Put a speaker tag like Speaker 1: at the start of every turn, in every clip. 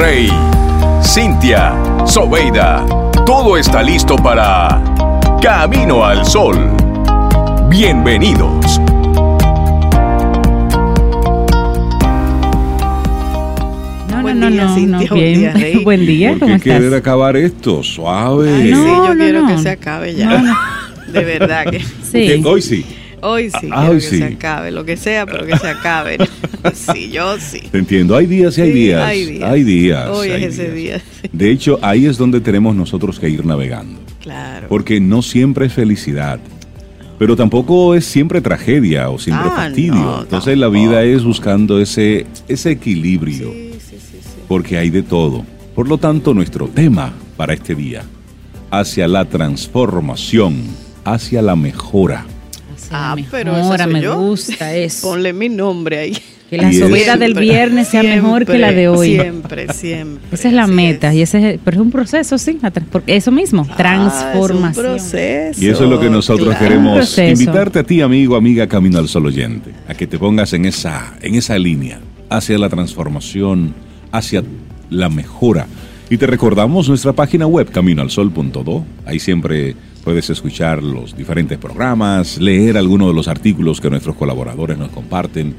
Speaker 1: Rey, Cintia, Sobeida, todo está listo para Camino al Sol. Bienvenidos.
Speaker 2: No,
Speaker 3: Buen
Speaker 2: no,
Speaker 3: día,
Speaker 2: no,
Speaker 3: Cintia,
Speaker 2: no,
Speaker 3: buen día, Rey.
Speaker 2: Buen día,
Speaker 4: ¿Por
Speaker 2: ¿cómo
Speaker 4: qué querer
Speaker 2: estás?
Speaker 4: acabar esto? Suave.
Speaker 3: Ay, sí,
Speaker 2: No,
Speaker 3: yo
Speaker 2: no,
Speaker 3: quiero
Speaker 2: no.
Speaker 3: que se acabe ya.
Speaker 2: No, no.
Speaker 3: De verdad que.
Speaker 2: Sí.
Speaker 4: Que Hoy sí.
Speaker 3: Hoy sí,
Speaker 4: Ah,
Speaker 3: quiero
Speaker 4: hoy
Speaker 3: que
Speaker 4: sí.
Speaker 3: se acabe, lo que sea, pero que se acabe. sí, yo sí.
Speaker 4: Te entiendo. Hay días y hay
Speaker 3: Sí,
Speaker 4: días.
Speaker 3: hay días.
Speaker 4: Hay días.
Speaker 3: Hoy es ese día.
Speaker 4: De hecho, ahí es donde tenemos nosotros que ir navegando.
Speaker 3: Claro.
Speaker 4: Porque no siempre es felicidad. Pero tampoco es siempre tragedia o siempre
Speaker 3: Ah,
Speaker 4: fastidio.
Speaker 3: no,
Speaker 4: Entonces la vida es buscando ese, ese equilibrio.
Speaker 3: Sí, sí, sí, sí.
Speaker 4: Porque hay de todo. Por lo tanto, nuestro tema para este día, hacia la transformación, hacia la mejora.
Speaker 3: Ah,
Speaker 2: me
Speaker 3: pero soy
Speaker 2: me
Speaker 3: yo.
Speaker 2: gusta eso.
Speaker 3: Ponle mi nombre ahí.
Speaker 2: Que la subida del viernes sea mejor que la de hoy.
Speaker 3: Siempre, siempre.
Speaker 2: Esa es la meta
Speaker 3: es.
Speaker 2: y ese es, pero es un proceso, sí, porque eso mismo,
Speaker 3: Ah,
Speaker 2: transformación.
Speaker 3: es un proceso.
Speaker 4: Y eso es lo que nosotros
Speaker 3: claro.
Speaker 4: queremos
Speaker 2: Proceso.
Speaker 4: invitarte a ti, amigo, amiga, camino al sol oyente, a que te pongas en esa, en esa línea, hacia la transformación, hacia la mejora. Y te recordamos nuestra página web, caminoalsol.do. Ahí siempre puedes escuchar los diferentes programas, leer algunos de los artículos que nuestros colaboradores nos comparten.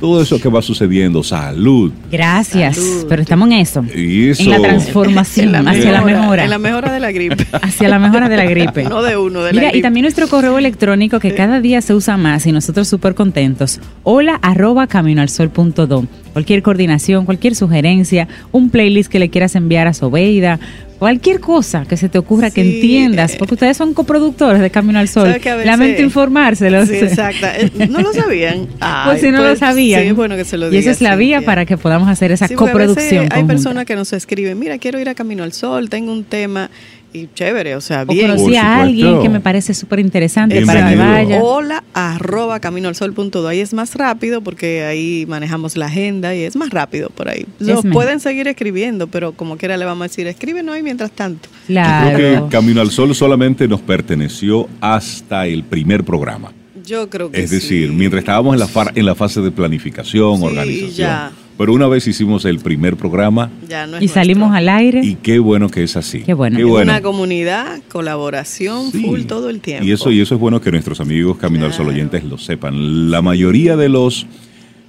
Speaker 4: Todo eso que va sucediendo, salud.
Speaker 2: Gracias,
Speaker 3: Salud.
Speaker 2: pero estamos en eso,
Speaker 4: Y eso.
Speaker 2: en la transformación,
Speaker 3: En la
Speaker 2: hacia la mejora,
Speaker 3: En la mejora de la gripe.
Speaker 2: hacia la mejora de la gripe.
Speaker 3: no de uno, de la
Speaker 2: Mira,
Speaker 3: gripe.
Speaker 2: y también nuestro correo electrónico que cada día se usa más y nosotros súper contentos. Hola arroba caminoalsol.do. Cualquier coordinación, cualquier sugerencia, un playlist que le quieras enviar a Sobeida, cualquier cosa que se te ocurra que entiendas,
Speaker 3: eh.
Speaker 2: porque ustedes son coproductores de Camino al Sol.
Speaker 3: ¿Sabes que a veces-
Speaker 2: Lamento informárselos.
Speaker 3: Sí, exacto. Eh, ¿No lo sabían? Ay,
Speaker 2: Pues si no lo sabían.
Speaker 3: Sí, bueno que se lo
Speaker 2: y esa
Speaker 3: diga,
Speaker 2: es la vía para que podamos hacer esa coproducción.
Speaker 3: Hay personas que nos escriben, mira, quiero ir a Camino al Sol, tengo un tema y chévere, o sea,
Speaker 2: o
Speaker 3: bien.
Speaker 2: conocí
Speaker 4: Por
Speaker 2: a alguien que me parece súper interesante para que vaya.
Speaker 3: Hola arroba caminoalsol.do. Ahí es más rápido porque ahí manejamos la agenda y es más rápido por ahí. Nos pueden seguir escribiendo, pero como quiera le vamos a decir, escríbenos ahí mientras tanto.
Speaker 2: Claro.
Speaker 4: Creo que Camino al Sol solamente nos perteneció hasta el primer programa.
Speaker 3: Yo creo que
Speaker 4: Es decir,
Speaker 3: sí.
Speaker 4: mientras estábamos en la, fa- en la fase de planificación,
Speaker 3: Sí,
Speaker 4: organización.
Speaker 3: ya.
Speaker 4: Pero una vez hicimos el primer programa
Speaker 3: Ya no es
Speaker 2: y salimos
Speaker 3: nuestro.
Speaker 2: al aire.
Speaker 4: y qué bueno que es así.
Speaker 2: Qué bueno.
Speaker 4: Qué bueno.
Speaker 3: Una comunidad, colaboración,
Speaker 4: Sí.
Speaker 3: full todo el tiempo.
Speaker 4: Y eso, y eso es bueno que nuestros amigos Camino al Sol
Speaker 3: Claro.
Speaker 4: oyentes lo sepan. La mayoría de los,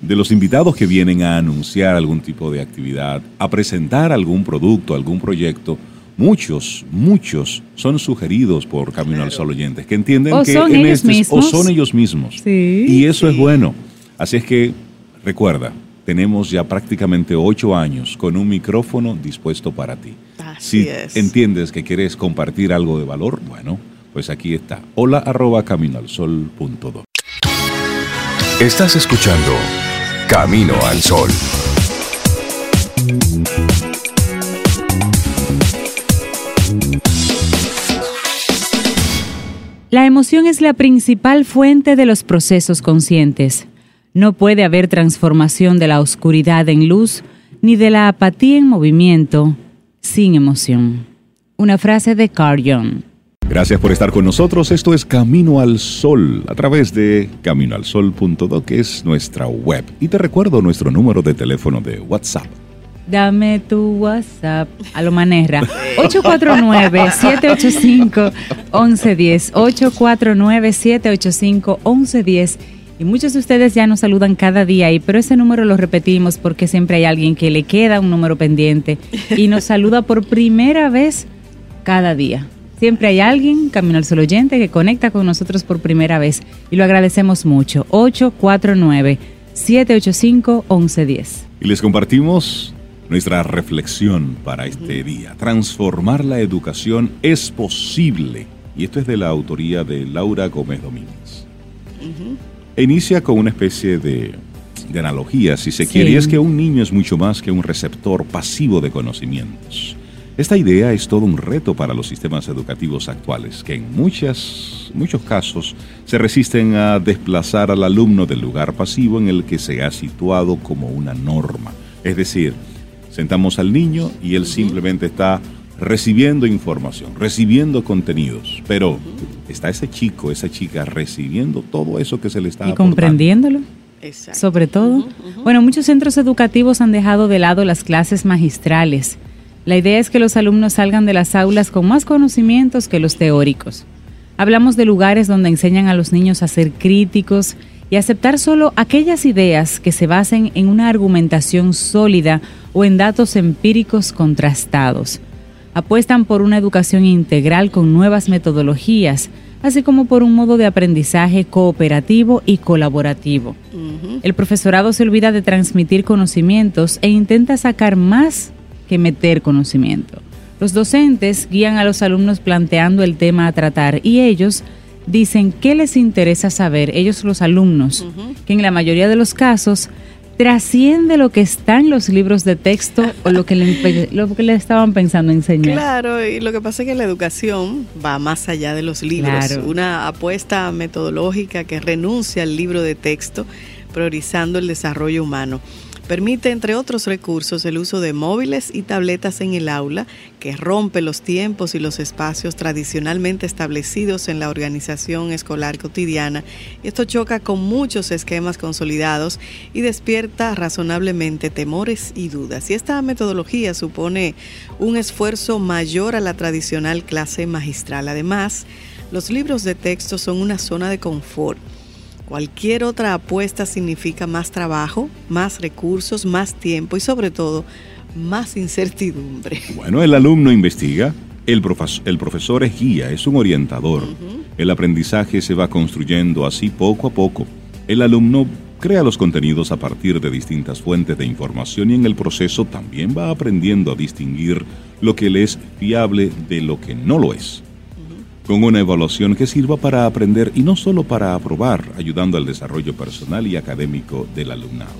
Speaker 4: de los invitados que vienen a anunciar algún tipo de actividad, a presentar algún producto, algún proyecto, muchos, muchos son sugeridos por Camino al Sol oyentes, que entienden
Speaker 2: O
Speaker 4: que
Speaker 2: son
Speaker 4: en
Speaker 2: ellos
Speaker 4: este-
Speaker 2: mismos.
Speaker 4: o son ellos mismos.
Speaker 2: Sí.
Speaker 4: Y eso es bueno. Así es que recuerda, tenemos ya prácticamente ocho años con un micrófono dispuesto para ti.
Speaker 3: Así
Speaker 4: si
Speaker 3: es.
Speaker 4: entiendes que quieres compartir algo de valor, bueno, pues aquí está. Hola arroba caminoalsol.do.
Speaker 1: Estás escuchando Camino al Sol.
Speaker 2: La emoción es la principal fuente de los procesos conscientes. No puede haber transformación de la oscuridad en luz ni de la apatía en movimiento sin emoción. Una frase de Carl Jung.
Speaker 4: Gracias por estar con nosotros. Esto es Camino al Sol a través de caminoalsol.do, que es nuestra web. Y te recuerdo nuestro número de teléfono de WhatsApp.
Speaker 2: Dame tu WhatsApp a lo manera. 849-785-1110. 849-785-1110. Y muchos de ustedes ya nos saludan cada día ahí, pero ese número lo repetimos porque siempre hay alguien que le queda un número pendiente y nos saluda por primera vez cada día. Siempre hay alguien, Camino al Sol oyente, que conecta con nosotros por primera vez y lo agradecemos mucho. 849-785-1110.
Speaker 4: Y les compartimos nuestra reflexión para este día. Transformar la educación es posible. Y esto es de la autoría de Laura Gómez Domínguez. Inicia con una especie de, de analogía, si se
Speaker 2: Sí.
Speaker 4: quiere, y es que un niño es mucho más que un receptor pasivo de conocimientos. Esta idea es todo un reto para los sistemas educativos actuales, que en muchas, muchos casos se resisten a desplazar al alumno del lugar pasivo en el que se ha situado como una norma. Es decir, sentamos al niño y él simplemente está recibiendo información, recibiendo contenidos, pero está ese chico, esa chica recibiendo todo eso que se le está
Speaker 2: ¿Y
Speaker 4: aportando?
Speaker 2: comprendiéndolo?
Speaker 3: Exacto.
Speaker 2: sobre todo. Bueno, muchos centros educativos han dejado de lado las clases magistrales. La idea es que los alumnos salgan de las aulas con más conocimientos que los teóricos. Hablamos de lugares donde enseñan a los niños a ser críticos y aceptar solo aquellas ideas que se basen en una argumentación sólida o en datos empíricos contrastados. Apuestan por una educación integral con nuevas metodologías, así como por un modo de aprendizaje cooperativo y colaborativo. El profesorado se olvida de transmitir conocimientos e intenta sacar más que meter conocimiento. Los docentes guían a los alumnos planteando el tema a tratar y ellos dicen qué les interesa saber, ellos los alumnos, que en la mayoría de los casos trasciende lo que está en los libros de texto o lo que le, lo que le estaban pensando enseñar.
Speaker 3: Claro, y lo que pasa es que la educación va más allá de los libros.
Speaker 2: Claro.
Speaker 3: Una apuesta metodológica que renuncia al libro de texto, priorizando el desarrollo humano. Permite, entre otros recursos, el uso de móviles y tabletas en el aula, que rompe los tiempos y los espacios tradicionalmente establecidos en la organización escolar cotidiana. Esto choca con muchos esquemas consolidados y despierta razonablemente temores y dudas. Y esta metodología supone un esfuerzo mayor a la tradicional clase magistral. Además, los libros de texto son una zona de confort. Cualquier otra apuesta significa más trabajo, más recursos, más tiempo y sobre todo más incertidumbre.
Speaker 4: Bueno, el alumno investiga, el, profes- el profesor es guía, es un orientador. El aprendizaje se va construyendo así poco a poco. El alumno crea los contenidos a partir de distintas fuentes de información y en el proceso también va aprendiendo a distinguir lo que le es fiable de lo que no lo es. Con una evaluación que sirva para aprender y no solo para aprobar, ayudando al desarrollo personal y académico del alumnado.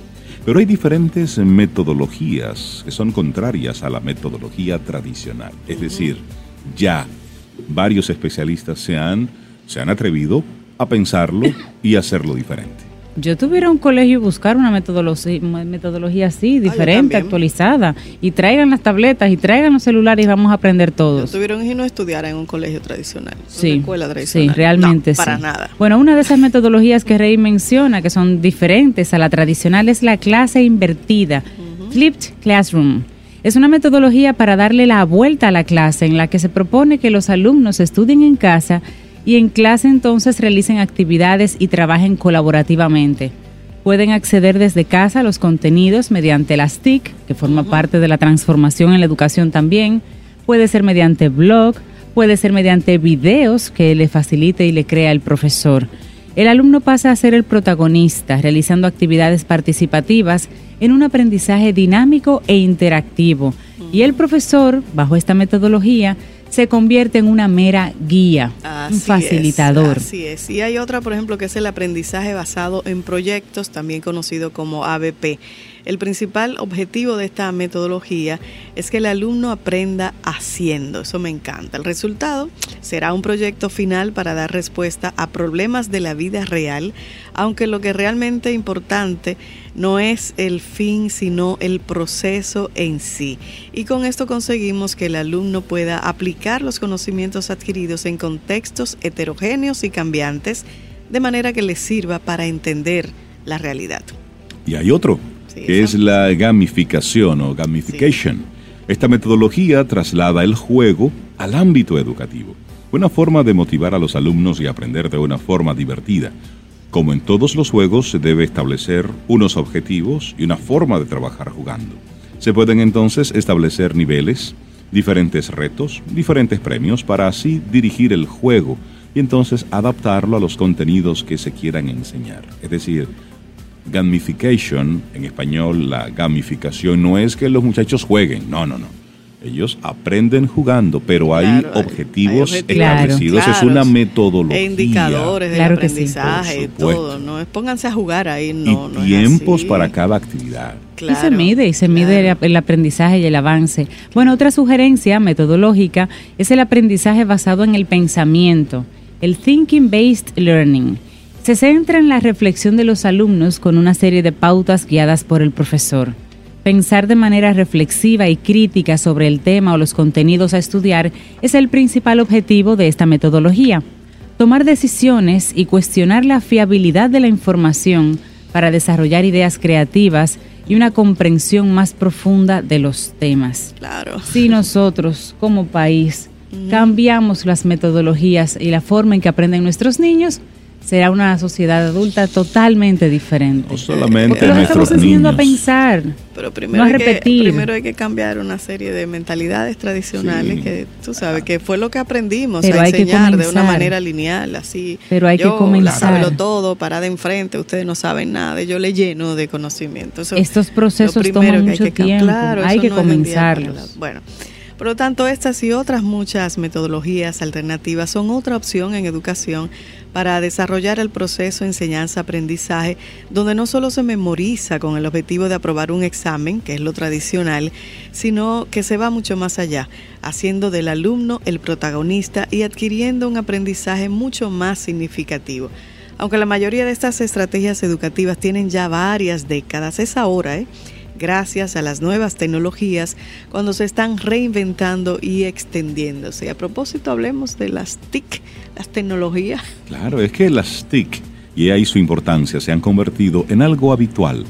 Speaker 4: Pero hay diferentes metodologías que son contrarias a la metodología tradicional. Es decir, ya varios especialistas se han, se han atrevido a pensarlo y hacerlo diferente.
Speaker 2: Yo tuviera un colegio y buscar una metodología, metodología así, diferente,
Speaker 3: también.
Speaker 2: actualizada. Y traigan las tabletas y traigan los celulares y vamos a aprender todos.
Speaker 3: Tuvieron que no estudiar en un colegio tradicional,
Speaker 2: Sí,
Speaker 3: una escuela
Speaker 2: sí,
Speaker 3: tradicional.
Speaker 2: realmente
Speaker 3: No,
Speaker 2: sí.
Speaker 3: para nada.
Speaker 2: Bueno, una de esas metodologías que Rey menciona, que son diferentes a la tradicional, es la clase invertida, Flipped Classroom. Es una metodología para darle la vuelta a la clase en la que se propone que los alumnos estudien en casa y en clase entonces realicen actividades y trabajen colaborativamente. Pueden acceder desde casa a los contenidos mediante las TIC, que forma parte de la transformación en la educación también. Puede ser mediante blog, puede ser mediante videos que le facilite y le crea el profesor. El alumno pasa a ser el protagonista, realizando actividades participativas en un aprendizaje dinámico e interactivo. Y el profesor, bajo esta metodología, se convierte en una mera guía, un facilitador.
Speaker 3: Es, así es. Y hay otra, por ejemplo, que es el aprendizaje basado en proyectos, también conocido como ABP. El principal objetivo de esta metodología es que el alumno aprenda haciendo. Eso me encanta. El resultado será un proyecto final para dar respuesta a problemas de la vida real, aunque lo que realmente importante no es el fin, sino el proceso en sí. Y con esto conseguimos que el alumno pueda aplicar los conocimientos adquiridos en contextos heterogéneos y cambiantes, de manera que les sirva para entender la realidad.
Speaker 4: Y hay otro,
Speaker 3: Sí,
Speaker 4: que
Speaker 3: esa.
Speaker 4: es la gamificación o gamification. Esta metodología traslada el juego al ámbito educativo. Una forma de motivar a los alumnos y aprender de una forma divertida. Como en todos los juegos, se debe establecer unos objetivos y una forma de trabajar jugando. Se pueden entonces establecer niveles, diferentes retos, diferentes premios para así dirigir el juego y entonces adaptarlo a los contenidos que se quieran enseñar. Es decir, gamification, en español la gamificación no es que los muchachos jueguen, no, no, no. Ellos aprenden jugando, pero hay
Speaker 3: Claro,
Speaker 4: objetivos
Speaker 3: hay
Speaker 4: establecidos, es una metodología.
Speaker 3: E indicadores
Speaker 2: Claro sí.
Speaker 3: aprendizaje,
Speaker 4: supuesto.
Speaker 3: todo. No es pónganse a jugar ahí, no.
Speaker 4: y
Speaker 3: no es
Speaker 4: tiempos
Speaker 3: así.
Speaker 4: para cada actividad.
Speaker 2: y se
Speaker 3: Claro,
Speaker 2: mide, y se mide
Speaker 3: claro.
Speaker 2: el, el aprendizaje y el avance. Bueno, otra sugerencia metodológica es el aprendizaje basado en el pensamiento, el Thinking Based Learning. Se centra en la reflexión de los alumnos con una serie de pautas guiadas por el profesor. Pensar de manera reflexiva y crítica sobre el tema o los contenidos a estudiar es el principal objetivo de esta metodología. Tomar decisiones y cuestionar la fiabilidad de la información para desarrollar ideas creativas y una comprensión más profunda de los temas.
Speaker 3: Claro.
Speaker 2: Si nosotros como país cambiamos las metodologías y la forma en que aprenden nuestros niños, será una sociedad adulta totalmente diferente.
Speaker 4: No solamente
Speaker 2: Porque los estamos enseñando a pensar.
Speaker 3: Pero primero,
Speaker 2: No a
Speaker 3: hay que,
Speaker 2: repetir.
Speaker 3: primero hay que cambiar una serie de mentalidades tradicionales
Speaker 4: Sí.
Speaker 3: que tú sabes que fue lo que aprendimos
Speaker 2: Pero
Speaker 3: a
Speaker 2: hay que
Speaker 3: enseñar de una manera lineal, así.
Speaker 2: Pero hay que
Speaker 3: yo,
Speaker 2: comenzar.
Speaker 3: sábelo todo, parada enfrente, ustedes no saben nada, yo le lleno de conocimiento. Eso
Speaker 2: Estos procesos toman
Speaker 3: que hay
Speaker 2: mucho
Speaker 3: que
Speaker 2: tiempo.
Speaker 3: claro,
Speaker 2: hay que
Speaker 3: no
Speaker 2: comenzarlos.
Speaker 3: Bueno, por lo tanto, estas y otras muchas metodologías alternativas son otra opción en educación para desarrollar el proceso enseñanza-aprendizaje, donde no solo se memoriza con el objetivo de aprobar un examen, que es lo tradicional, sino que se va mucho más allá, haciendo del alumno el protagonista y adquiriendo un aprendizaje mucho más significativo. Aunque la mayoría de estas estrategias educativas tienen ya varias décadas, es ahora, ¿eh? gracias a las nuevas tecnologías, cuando se están reinventando y extendiéndose. A propósito, hablemos de las TIC, las tecnologías.
Speaker 4: Claro, es que las TIC y ahí su importancia se han convertido en algo habitual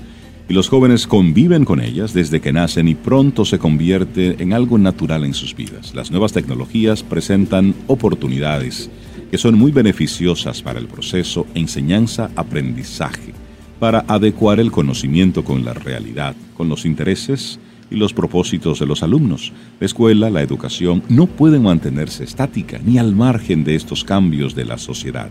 Speaker 4: y los jóvenes conviven con ellas desde que nacen y pronto se convierte en algo natural en sus vidas. Las nuevas tecnologías presentan oportunidades que son muy beneficiosas para el proceso enseñanza-aprendizaje, para adecuar el conocimiento con la realidad, con los intereses y los propósitos de los alumnos. La escuela, la educación no pueden mantenerse estática ni al margen de estos cambios de la sociedad.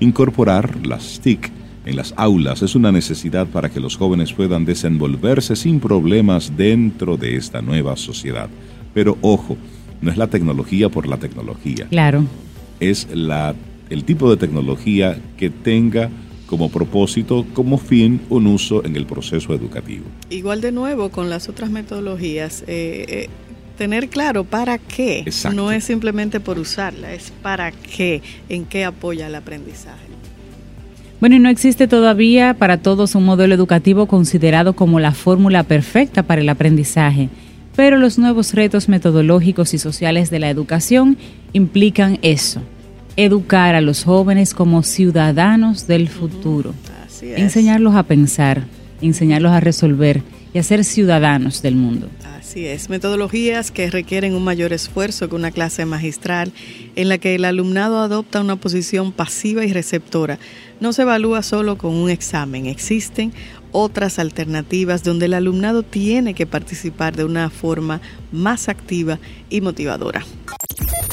Speaker 4: Incorporar las TIC en las aulas es una necesidad para que los jóvenes puedan desenvolverse sin problemas dentro de esta nueva sociedad. Pero ojo, no es la tecnología por la tecnología,
Speaker 2: Claro.
Speaker 4: es la, el tipo de tecnología que tenga como propósito, como fin, un uso en el proceso educativo.
Speaker 3: Igual de nuevo con las otras metodologías, eh, eh, tener claro para qué.
Speaker 4: Exacto.
Speaker 3: No es simplemente por usarla, es para qué, en qué apoya el aprendizaje.
Speaker 2: Bueno, y no existe todavía para todos un modelo educativo considerado como la fórmula perfecta para el aprendizaje, pero los nuevos retos metodológicos y sociales de la educación implican eso, educar a los jóvenes como ciudadanos del futuro, enseñarlos a pensar, enseñarlos a resolver y a ser ciudadanos del mundo.
Speaker 3: Así es, metodologías que requieren un mayor esfuerzo que una clase magistral en la que el alumnado adopta una posición pasiva y receptora. No se evalúa solo con un examen, existen otras alternativas donde el alumnado tiene que participar de una forma más activa y motivadora.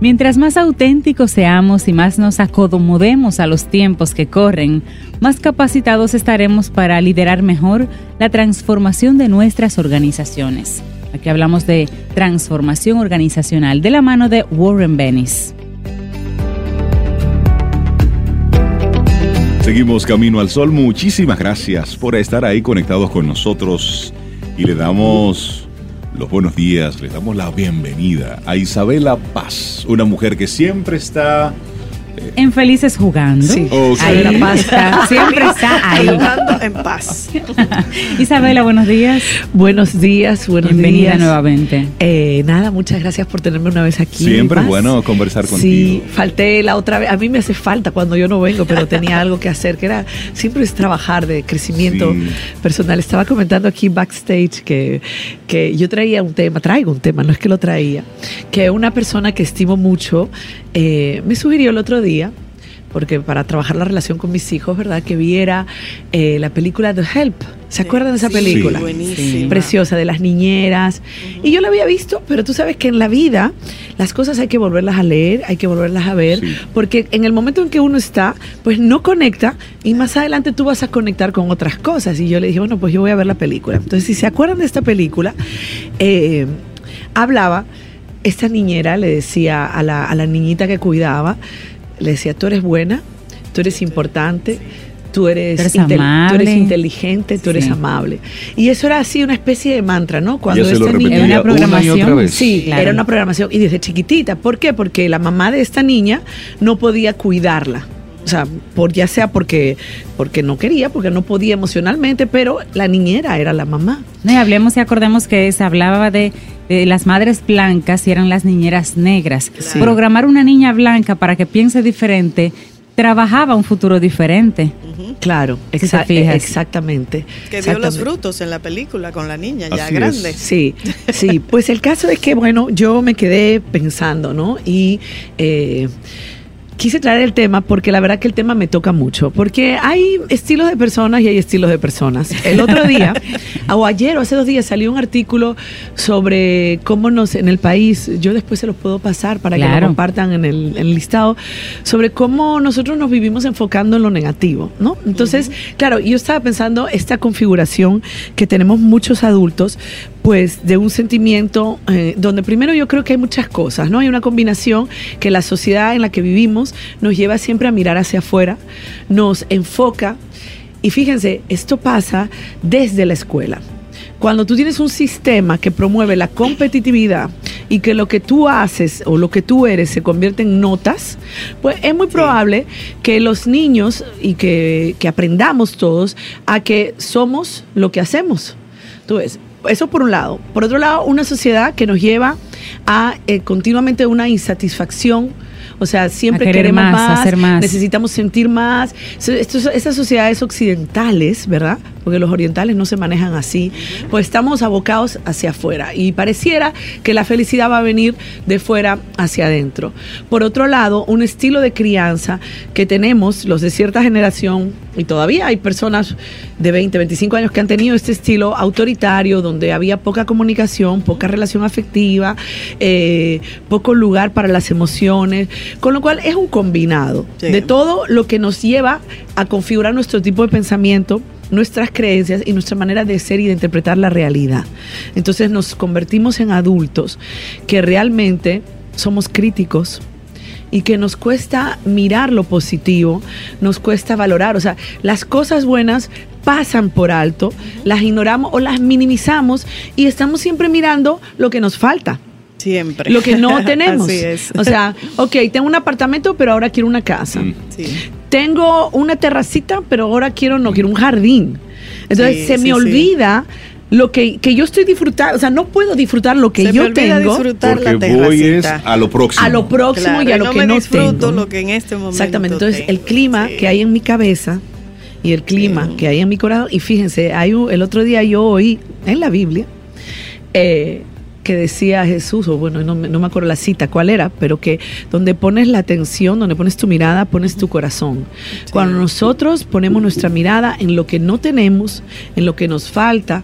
Speaker 2: Mientras más auténticos seamos y más nos acomodemos a los tiempos que corren, más capacitados estaremos para liderar mejor la transformación de nuestras organizaciones. Aquí hablamos de transformación organizacional de la mano de Warren Bennis.
Speaker 4: Seguimos Camino al Sol. Muchísimas gracias por estar ahí conectados con nosotros y le damos los buenos días, le damos la bienvenida a Isabela Paz, una mujer que siempre está
Speaker 2: En Felices Jugando.
Speaker 3: Sí.
Speaker 4: Ok.
Speaker 2: Ahí
Speaker 3: Isabela Paz.
Speaker 2: está, siempre está ahí.
Speaker 3: Jugando en paz.
Speaker 2: Isabela, buenos días.
Speaker 5: Buenos días, buenos
Speaker 2: Bienvenida
Speaker 5: días.
Speaker 2: nuevamente.
Speaker 5: Eh, nada, muchas gracias por tenerme una vez aquí.
Speaker 4: Siempre es bueno conversar
Speaker 5: Sí,
Speaker 4: contigo.
Speaker 5: falté la otra vez. A mí me hace falta cuando yo no vengo, pero tenía algo que hacer, que era siempre es trabajar de crecimiento
Speaker 4: Sí.
Speaker 5: personal. Estaba comentando aquí backstage que, que yo traía un tema, traigo un tema, no es que lo traía, que una persona que estimo mucho eh, me sugirió el otro día porque para trabajar la relación con mis hijos, ¿verdad? Que viera eh, la película The Help. ¿Se acuerdan de esa
Speaker 3: Sí,
Speaker 5: película?
Speaker 3: buenísima.
Speaker 5: Preciosa, de las niñeras. Y yo la había visto, pero tú sabes que en la vida las cosas hay que volverlas a leer, hay que volverlas a ver,
Speaker 4: Sí.
Speaker 5: porque en el momento en que uno está, pues no conecta y más adelante tú vas a conectar con otras cosas. Y yo le dije, bueno, pues yo voy a ver la película. Entonces, si se acuerdan de esta película, eh, hablaba, esta niñera le decía a la, a la niñita que cuidaba, le decía, tú eres buena, tú eres importante, tú eres,
Speaker 2: Tú eres
Speaker 5: intel- tú eres
Speaker 2: amable.
Speaker 5: inteligente, tú eres
Speaker 2: Sí.
Speaker 5: amable. Y eso era así una especie de mantra, ¿no? Cuando
Speaker 4: Ella se lo
Speaker 5: esta niña...
Speaker 2: Era una
Speaker 4: una y otra
Speaker 2: programación.
Speaker 4: vez.
Speaker 5: Sí,
Speaker 2: Claro.
Speaker 5: era una programación y desde chiquitita. ¿Por qué? Porque la mamá de esta niña no podía cuidarla. O sea, por ya sea porque, porque no quería, porque no podía emocionalmente, pero la niñera era la mamá.
Speaker 2: No, y hablemos y acordemos que se hablaba de, de las madres blancas y eran las niñeras negras.
Speaker 5: Sí.
Speaker 2: Programar una niña blanca para que piense diferente trabajaba un futuro diferente.
Speaker 5: Claro, exa- exactamente.
Speaker 3: Que dio los frutos en la película con la niña ya
Speaker 4: Así
Speaker 3: grande.
Speaker 4: es.
Speaker 5: Sí, sí, pues el caso es que, bueno, yo me quedé pensando, ¿no? Y eh, quise traer el tema porque la verdad que el tema me toca mucho, porque hay estilos de personas y hay estilos de personas. El otro día, o ayer o hace dos días, salió un artículo sobre cómo nos, en el país, yo después se los puedo pasar para que lo compartan en el, en el listado, sobre cómo nosotros nos vivimos enfocando en lo negativo, ¿no? Entonces, claro, yo estaba pensando esta configuración que tenemos muchos adultos, pues de un sentimiento eh, donde primero yo creo que hay muchas cosas, ¿no? Hay una combinación que la sociedad en la que vivimos nos lleva siempre a mirar hacia afuera, nos enfoca y fíjense, esto pasa desde la escuela. Cuando tú tienes un sistema que promueve la competitividad y que lo que tú haces o lo que tú eres se convierte en notas, pues es muy probable que los niños y que, que aprendamos todos a que somos lo que hacemos. Tú ves, eso por un lado. Por otro lado, una sociedad que nos lleva a eh, continuamente una insatisfacción. O sea, siempre queremos
Speaker 2: más,
Speaker 5: más,
Speaker 2: hacer más.
Speaker 5: necesitamos sentir más. Estos- esas sociedades occidentales, ¿verdad? Porque los orientales no se manejan así, pues estamos abocados hacia afuera y pareciera que la felicidad va a venir de fuera hacia adentro. Por otro lado, un estilo de crianza que tenemos los de cierta generación y todavía hay personas de 20, 25 años que han tenido este estilo autoritario donde había poca comunicación, poca relación afectiva, eh, poco lugar para las emociones, con lo cual es un combinado
Speaker 3: Sí.
Speaker 5: de todo lo que nos lleva a configurar nuestro tipo de pensamiento nuestras creencias y nuestra manera de ser y de interpretar la realidad. Entonces nos convertimos en adultos que realmente somos críticos y que nos cuesta mirar lo positivo, nos cuesta valorar, o sea, las cosas buenas pasan por alto, las ignoramos o las minimizamos y estamos siempre mirando lo que nos falta
Speaker 3: Siempre.
Speaker 5: lo que no tenemos.
Speaker 3: Así es.
Speaker 5: O sea, ok, tengo un apartamento, pero ahora quiero una casa.
Speaker 4: Mm.
Speaker 3: Sí.
Speaker 5: Tengo una terracita, pero ahora quiero, no quiero un jardín. Entonces
Speaker 3: Sí,
Speaker 5: se me
Speaker 3: sí,
Speaker 5: olvida lo que, que yo estoy disfrutando. O sea, no puedo disfrutar lo que
Speaker 3: Se me
Speaker 5: yo
Speaker 3: olvida
Speaker 5: tengo
Speaker 3: disfrutar la
Speaker 4: Porque voy es a lo próximo.
Speaker 5: a lo próximo
Speaker 3: Claro,
Speaker 5: y a lo que
Speaker 3: me
Speaker 5: no
Speaker 3: disfruto
Speaker 5: tengo.
Speaker 3: lo que en este momento
Speaker 5: Exactamente. Entonces, el clima
Speaker 3: sí.
Speaker 5: que hay en mi cabeza y el clima
Speaker 3: Sí.
Speaker 5: que hay en mi corazón. Y fíjense, hay un- el otro día yo oí en la Biblia eh, que decía Jesús, o bueno, no, me- no me acuerdo la cita cuál era, pero que donde pones la atención, donde pones tu mirada, pones tu corazón. Cuando nosotros ponemos nuestra mirada en lo que no tenemos, en lo que nos falta,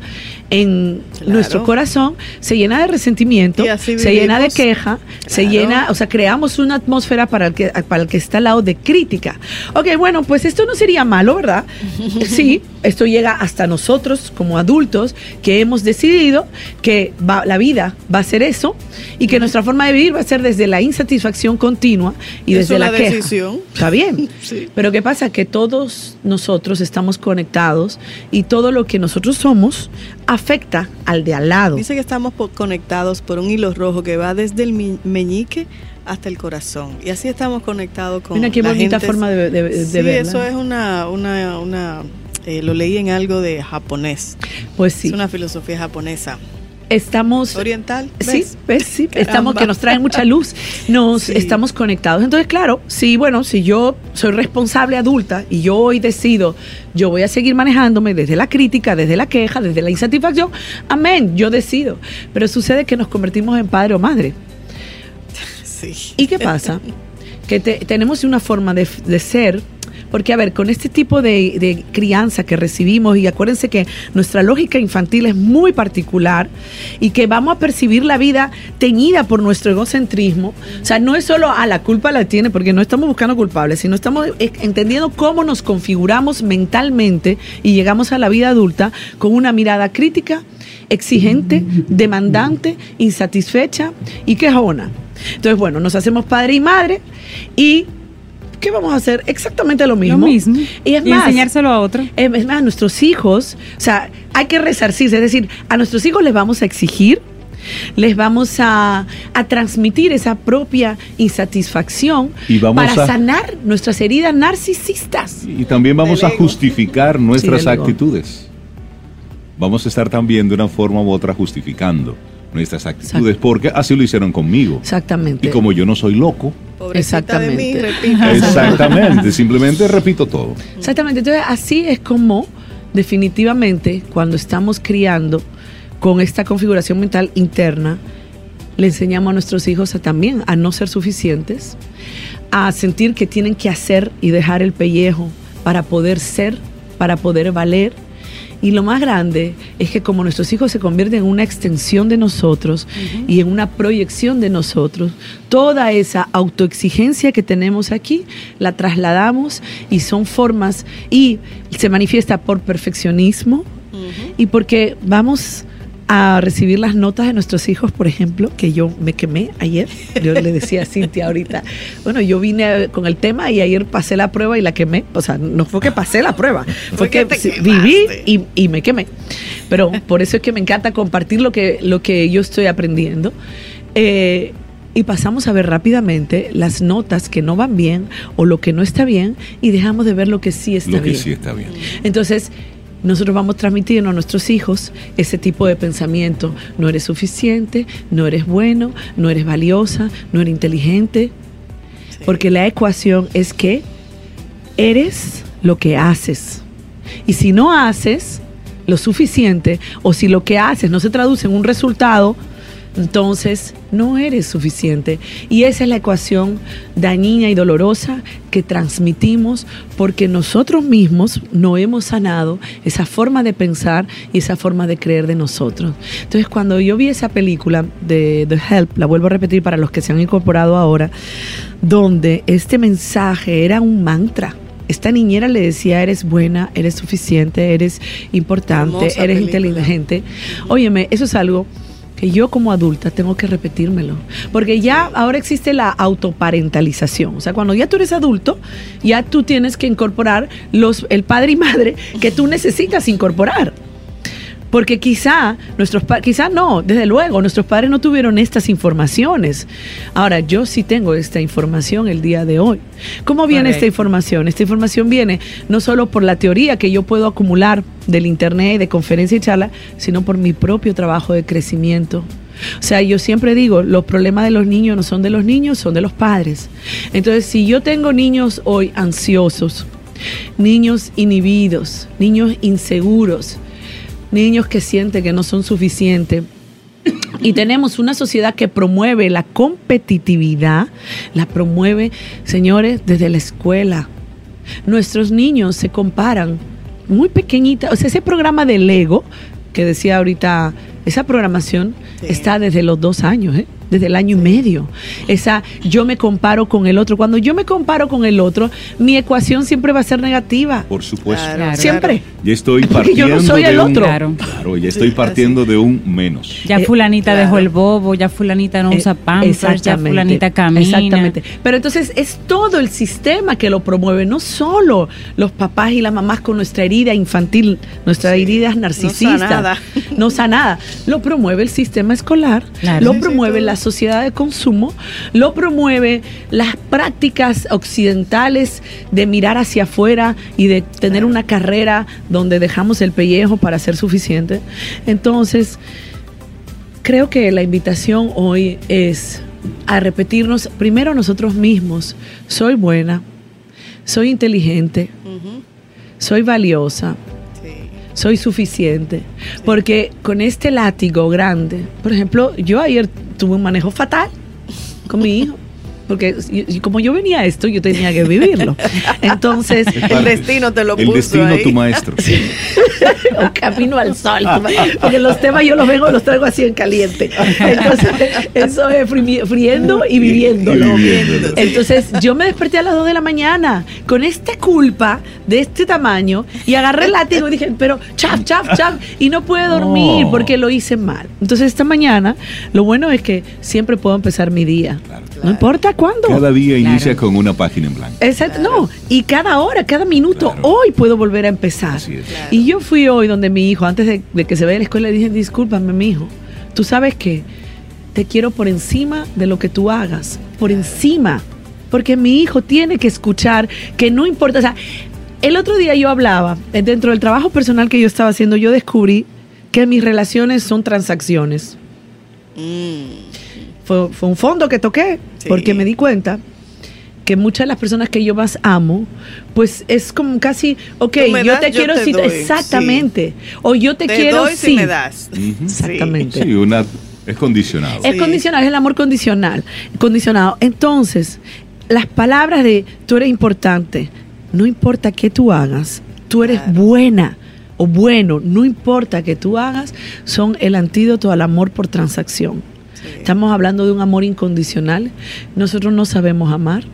Speaker 5: en
Speaker 3: Claro.
Speaker 5: nuestro corazón, se llena de resentimiento, se llena de queja, se llena, o sea, creamos una atmósfera para el que para el que está al lado de crítica. Ok, bueno, pues esto no sería malo, ¿verdad? Sí, esto llega hasta nosotros como adultos que hemos decidido que va- la vida va a ser eso y que nuestra forma de vivir va a ser desde la insatisfacción continua y
Speaker 3: Es
Speaker 5: desde la queja.
Speaker 3: decisión.
Speaker 5: Está bien.
Speaker 3: Sí.
Speaker 5: Pero ¿qué pasa? Que todos nosotros estamos conectados y todo lo que nosotros somos afecta al de al lado.
Speaker 3: Dice que estamos conectados por un hilo rojo que va desde el meñique hasta el corazón. Y así estamos conectados con
Speaker 5: Mira qué
Speaker 3: la
Speaker 5: bonita
Speaker 3: gente.
Speaker 5: forma de, de, de
Speaker 3: sí,
Speaker 5: verla.
Speaker 3: eso es una, una, una eh, lo leí en algo de japonés.
Speaker 5: Pues sí.
Speaker 3: Es una filosofía japonesa.
Speaker 5: Estamos
Speaker 3: Oriental.
Speaker 5: Sí, sí,
Speaker 3: Caramba.
Speaker 5: estamos que nos traen mucha luz, nos
Speaker 3: Sí.
Speaker 5: estamos conectados. Entonces, claro, sí, bueno, si yo soy responsable adulta y yo hoy decido, yo voy a seguir manejándome desde la crítica, desde la queja, desde la insatisfacción, amén, yo decido. Pero sucede que nos convertimos en padre o madre.
Speaker 3: Sí.
Speaker 5: ¿Y qué pasa? que te- tenemos una forma de, de ser, porque a ver, con este tipo de, crianza que recibimos, y acuérdense que nuestra lógica infantil es muy particular y que vamos a percibir la vida teñida por nuestro egocentrismo, o sea, no es solo, ah, la culpa la tiene, porque no estamos buscando culpables, sino estamos eh, entendiendo cómo nos configuramos mentalmente y llegamos a la vida adulta con una mirada crítica, exigente, demandante, insatisfecha y quejona. Entonces, bueno, nos hacemos padre y madre y ¿qué vamos a hacer? Exactamente lo mismo.
Speaker 2: Lo mismo.
Speaker 5: Y es
Speaker 2: Y
Speaker 5: más,
Speaker 2: enseñárselo a otro.
Speaker 5: es es más, a nuestros hijos, o sea, hay que resarcirse, es decir, a nuestros hijos les vamos a exigir, les vamos a, a transmitir esa propia insatisfacción
Speaker 4: Y vamos
Speaker 5: para
Speaker 4: a-
Speaker 5: sanar nuestras heridas narcisistas.
Speaker 4: Y también vamos a justificar nuestras actitudes. Vamos a estar también de una forma u otra justificando nuestras actitudes, porque así lo hicieron conmigo.
Speaker 5: Exactamente.
Speaker 4: Y como yo no soy loco,
Speaker 3: Pobrecita de mí,
Speaker 5: Exactamente.
Speaker 4: exactamente, simplemente repito todo.
Speaker 5: Exactamente. Entonces, así es como definitivamente cuando estamos criando con esta configuración mental interna, le enseñamos a nuestros hijos a también a no ser suficientes, a sentir que tienen que hacer y dejar el pellejo para poder ser, para poder valer. Y lo más grande es que como nuestros hijos se convierten en una extensión de nosotros y en una proyección de nosotros, toda esa autoexigencia que tenemos aquí la trasladamos y son formas y se manifiesta por perfeccionismo y porque vamos a recibir las notas de nuestros hijos, por ejemplo, que yo me quemé ayer. Yo le decía a Cintia ahorita, bueno, yo vine con el tema y ayer pasé la prueba y la quemé. O sea, no fue que pasé la prueba, fue que viví y, y me quemé. Pero por eso es que me encanta compartir lo que, lo que yo estoy aprendiendo. Eh, y pasamos a ver rápidamente las notas que no van bien o lo que no está bien y dejamos de ver lo que sí está
Speaker 4: Lo que
Speaker 5: bien.
Speaker 4: sí está bien.
Speaker 5: Entonces, nosotros vamos transmitiendo a nuestros hijos ese tipo de pensamiento. No eres suficiente, no eres bueno, no eres valiosa, no eres inteligente.
Speaker 3: Sí.
Speaker 5: Porque la ecuación es que eres lo que haces. Y si no haces lo suficiente, o si lo que haces no se traduce en un resultado, entonces no eres suficiente. Y esa es la ecuación dañina y dolorosa que transmitimos porque nosotros mismos no hemos sanado esa forma de pensar y esa forma de creer de nosotros. Entonces cuando yo vi esa película de The Help, la vuelvo a repetir para los que se han incorporado ahora, donde este mensaje era un mantra. Esta niñera le decía, eres buena, eres suficiente, eres importante,
Speaker 3: Hermosa
Speaker 5: eres
Speaker 3: película.
Speaker 5: inteligente. Óyeme, eso es algo que yo como adulta tengo que repetírmelo. Porque ya ahora existe la autoparentalización. O sea, cuando ya tú eres adulto, ya tú tienes que incorporar los, el padre y madre que tú necesitas incorporar. Porque quizá nuestros pa- quizá no, desde luego, nuestros padres no tuvieron estas informaciones. Ahora, yo sí tengo esta información el día de hoy. ¿Cómo viene esta información? Esta información viene no solo por la teoría que yo puedo acumular del internet, de conferencia y charla, sino por mi propio trabajo de crecimiento. O sea, yo siempre digo, los problemas de los niños no son de los niños, son de los padres. Entonces, si yo tengo niños hoy ansiosos, niños inhibidos, niños inseguros, niños que sienten que no son suficientes. Y tenemos una sociedad que promueve la competitividad, la promueve, señores, desde la escuela. Nuestros niños se comparan muy pequeñitas, o sea, ese programa de Lego que decía ahorita, esa programación
Speaker 3: Sí.
Speaker 5: está desde los dos años, ¿eh? Desde el año y medio. Esa yo me comparo con el otro. Cuando yo me comparo con el otro, mi ecuación siempre va a ser negativa.
Speaker 4: Por supuesto.
Speaker 3: Claro,
Speaker 2: Claro.
Speaker 5: Siempre.
Speaker 4: Ya estoy
Speaker 5: Porque yo
Speaker 4: partiendo
Speaker 5: no soy
Speaker 4: de
Speaker 5: el
Speaker 4: un,
Speaker 5: otro.
Speaker 2: Claro.
Speaker 4: Claro, ya estoy partiendo de un menos.
Speaker 2: Ya
Speaker 5: Eh,
Speaker 2: fulanita
Speaker 3: claro.
Speaker 2: dejó el bobo, ya fulanita no
Speaker 5: Eh,
Speaker 2: usa pampers, ya fulanita camina.
Speaker 5: Exactamente. Pero entonces es todo el sistema que lo promueve, no solo los papás y las mamás con nuestra herida infantil, nuestras
Speaker 3: Sí,
Speaker 5: heridas
Speaker 3: no
Speaker 5: narcisistas.
Speaker 3: sanada.
Speaker 5: No sanada. Lo promueve el sistema escolar,
Speaker 2: Claro.
Speaker 5: lo promueve
Speaker 3: todo.
Speaker 5: La sociedad de consumo, lo promueve las prácticas occidentales de mirar hacia afuera y de tener una carrera donde dejamos el pellejo para ser suficiente. Entonces, creo que la invitación hoy es a repetirnos primero nosotros mismos, soy buena, soy inteligente, soy valiosa. Soy suficiente. Porque con este látigo grande, por ejemplo, yo ayer tuve un manejo fatal con mi hijo. Porque y- y como yo venía a esto, yo tenía que vivirlo. Entonces,
Speaker 3: El destino te lo
Speaker 4: El
Speaker 3: puso
Speaker 4: destino,
Speaker 3: ahí.
Speaker 4: tu maestro.
Speaker 5: un camino al sol. Porque los temas yo los vengo, los traigo así en caliente. Entonces, eso es friendo y viviéndolo.
Speaker 4: Y viviéndolo.
Speaker 5: Entonces, yo me desperté a las 2 de la mañana con esta culpa de este tamaño y agarré el látigo y dije, pero chaf, chaf, chaf, y no pude dormir
Speaker 4: No.
Speaker 5: porque lo hice mal. Entonces, esta mañana, lo bueno es que siempre puedo empezar mi día.
Speaker 4: Claro.
Speaker 5: No importa cuándo.
Speaker 4: Cada día
Speaker 2: Claro.
Speaker 4: inicia con una página en blanco.
Speaker 5: Exacto, no, y cada hora, cada minuto,
Speaker 4: Claro.
Speaker 5: hoy puedo volver a empezar.
Speaker 4: Así es.
Speaker 3: Claro.
Speaker 5: Y yo fui hoy donde mi hijo, antes de, de que se vaya a la escuela, le dije, discúlpame, mi hijo, tú sabes que te quiero por encima de lo que tú hagas, por encima, porque mi hijo tiene que escuchar que no importa, o sea, el otro día yo hablaba, eh, dentro del trabajo personal que yo estaba haciendo, yo descubrí que mis relaciones son transacciones.
Speaker 3: Mm,
Speaker 5: Fue, fue un fondo que toqué,
Speaker 3: Sí.
Speaker 5: porque me di cuenta que muchas de las personas que yo más amo, pues es como casi, ok, yo te
Speaker 3: yo
Speaker 5: quiero
Speaker 3: te
Speaker 5: si
Speaker 3: doy,
Speaker 5: exactamente, o yo te,
Speaker 3: te
Speaker 5: quiero
Speaker 3: doy
Speaker 5: si
Speaker 3: si me das.
Speaker 5: Exactamente.
Speaker 4: Sí, una, es condicionado.
Speaker 5: Es
Speaker 3: Sí.
Speaker 5: condicional, es el amor condicional, condicionado. Entonces, las palabras de tú eres importante, no importa qué tú hagas, tú eres
Speaker 3: Claro.
Speaker 5: buena o bueno, no importa que tú hagas, son el antídoto al amor por transacción.
Speaker 3: Sí.
Speaker 5: Estamos hablando de un amor incondicional. Nosotros no sabemos amar.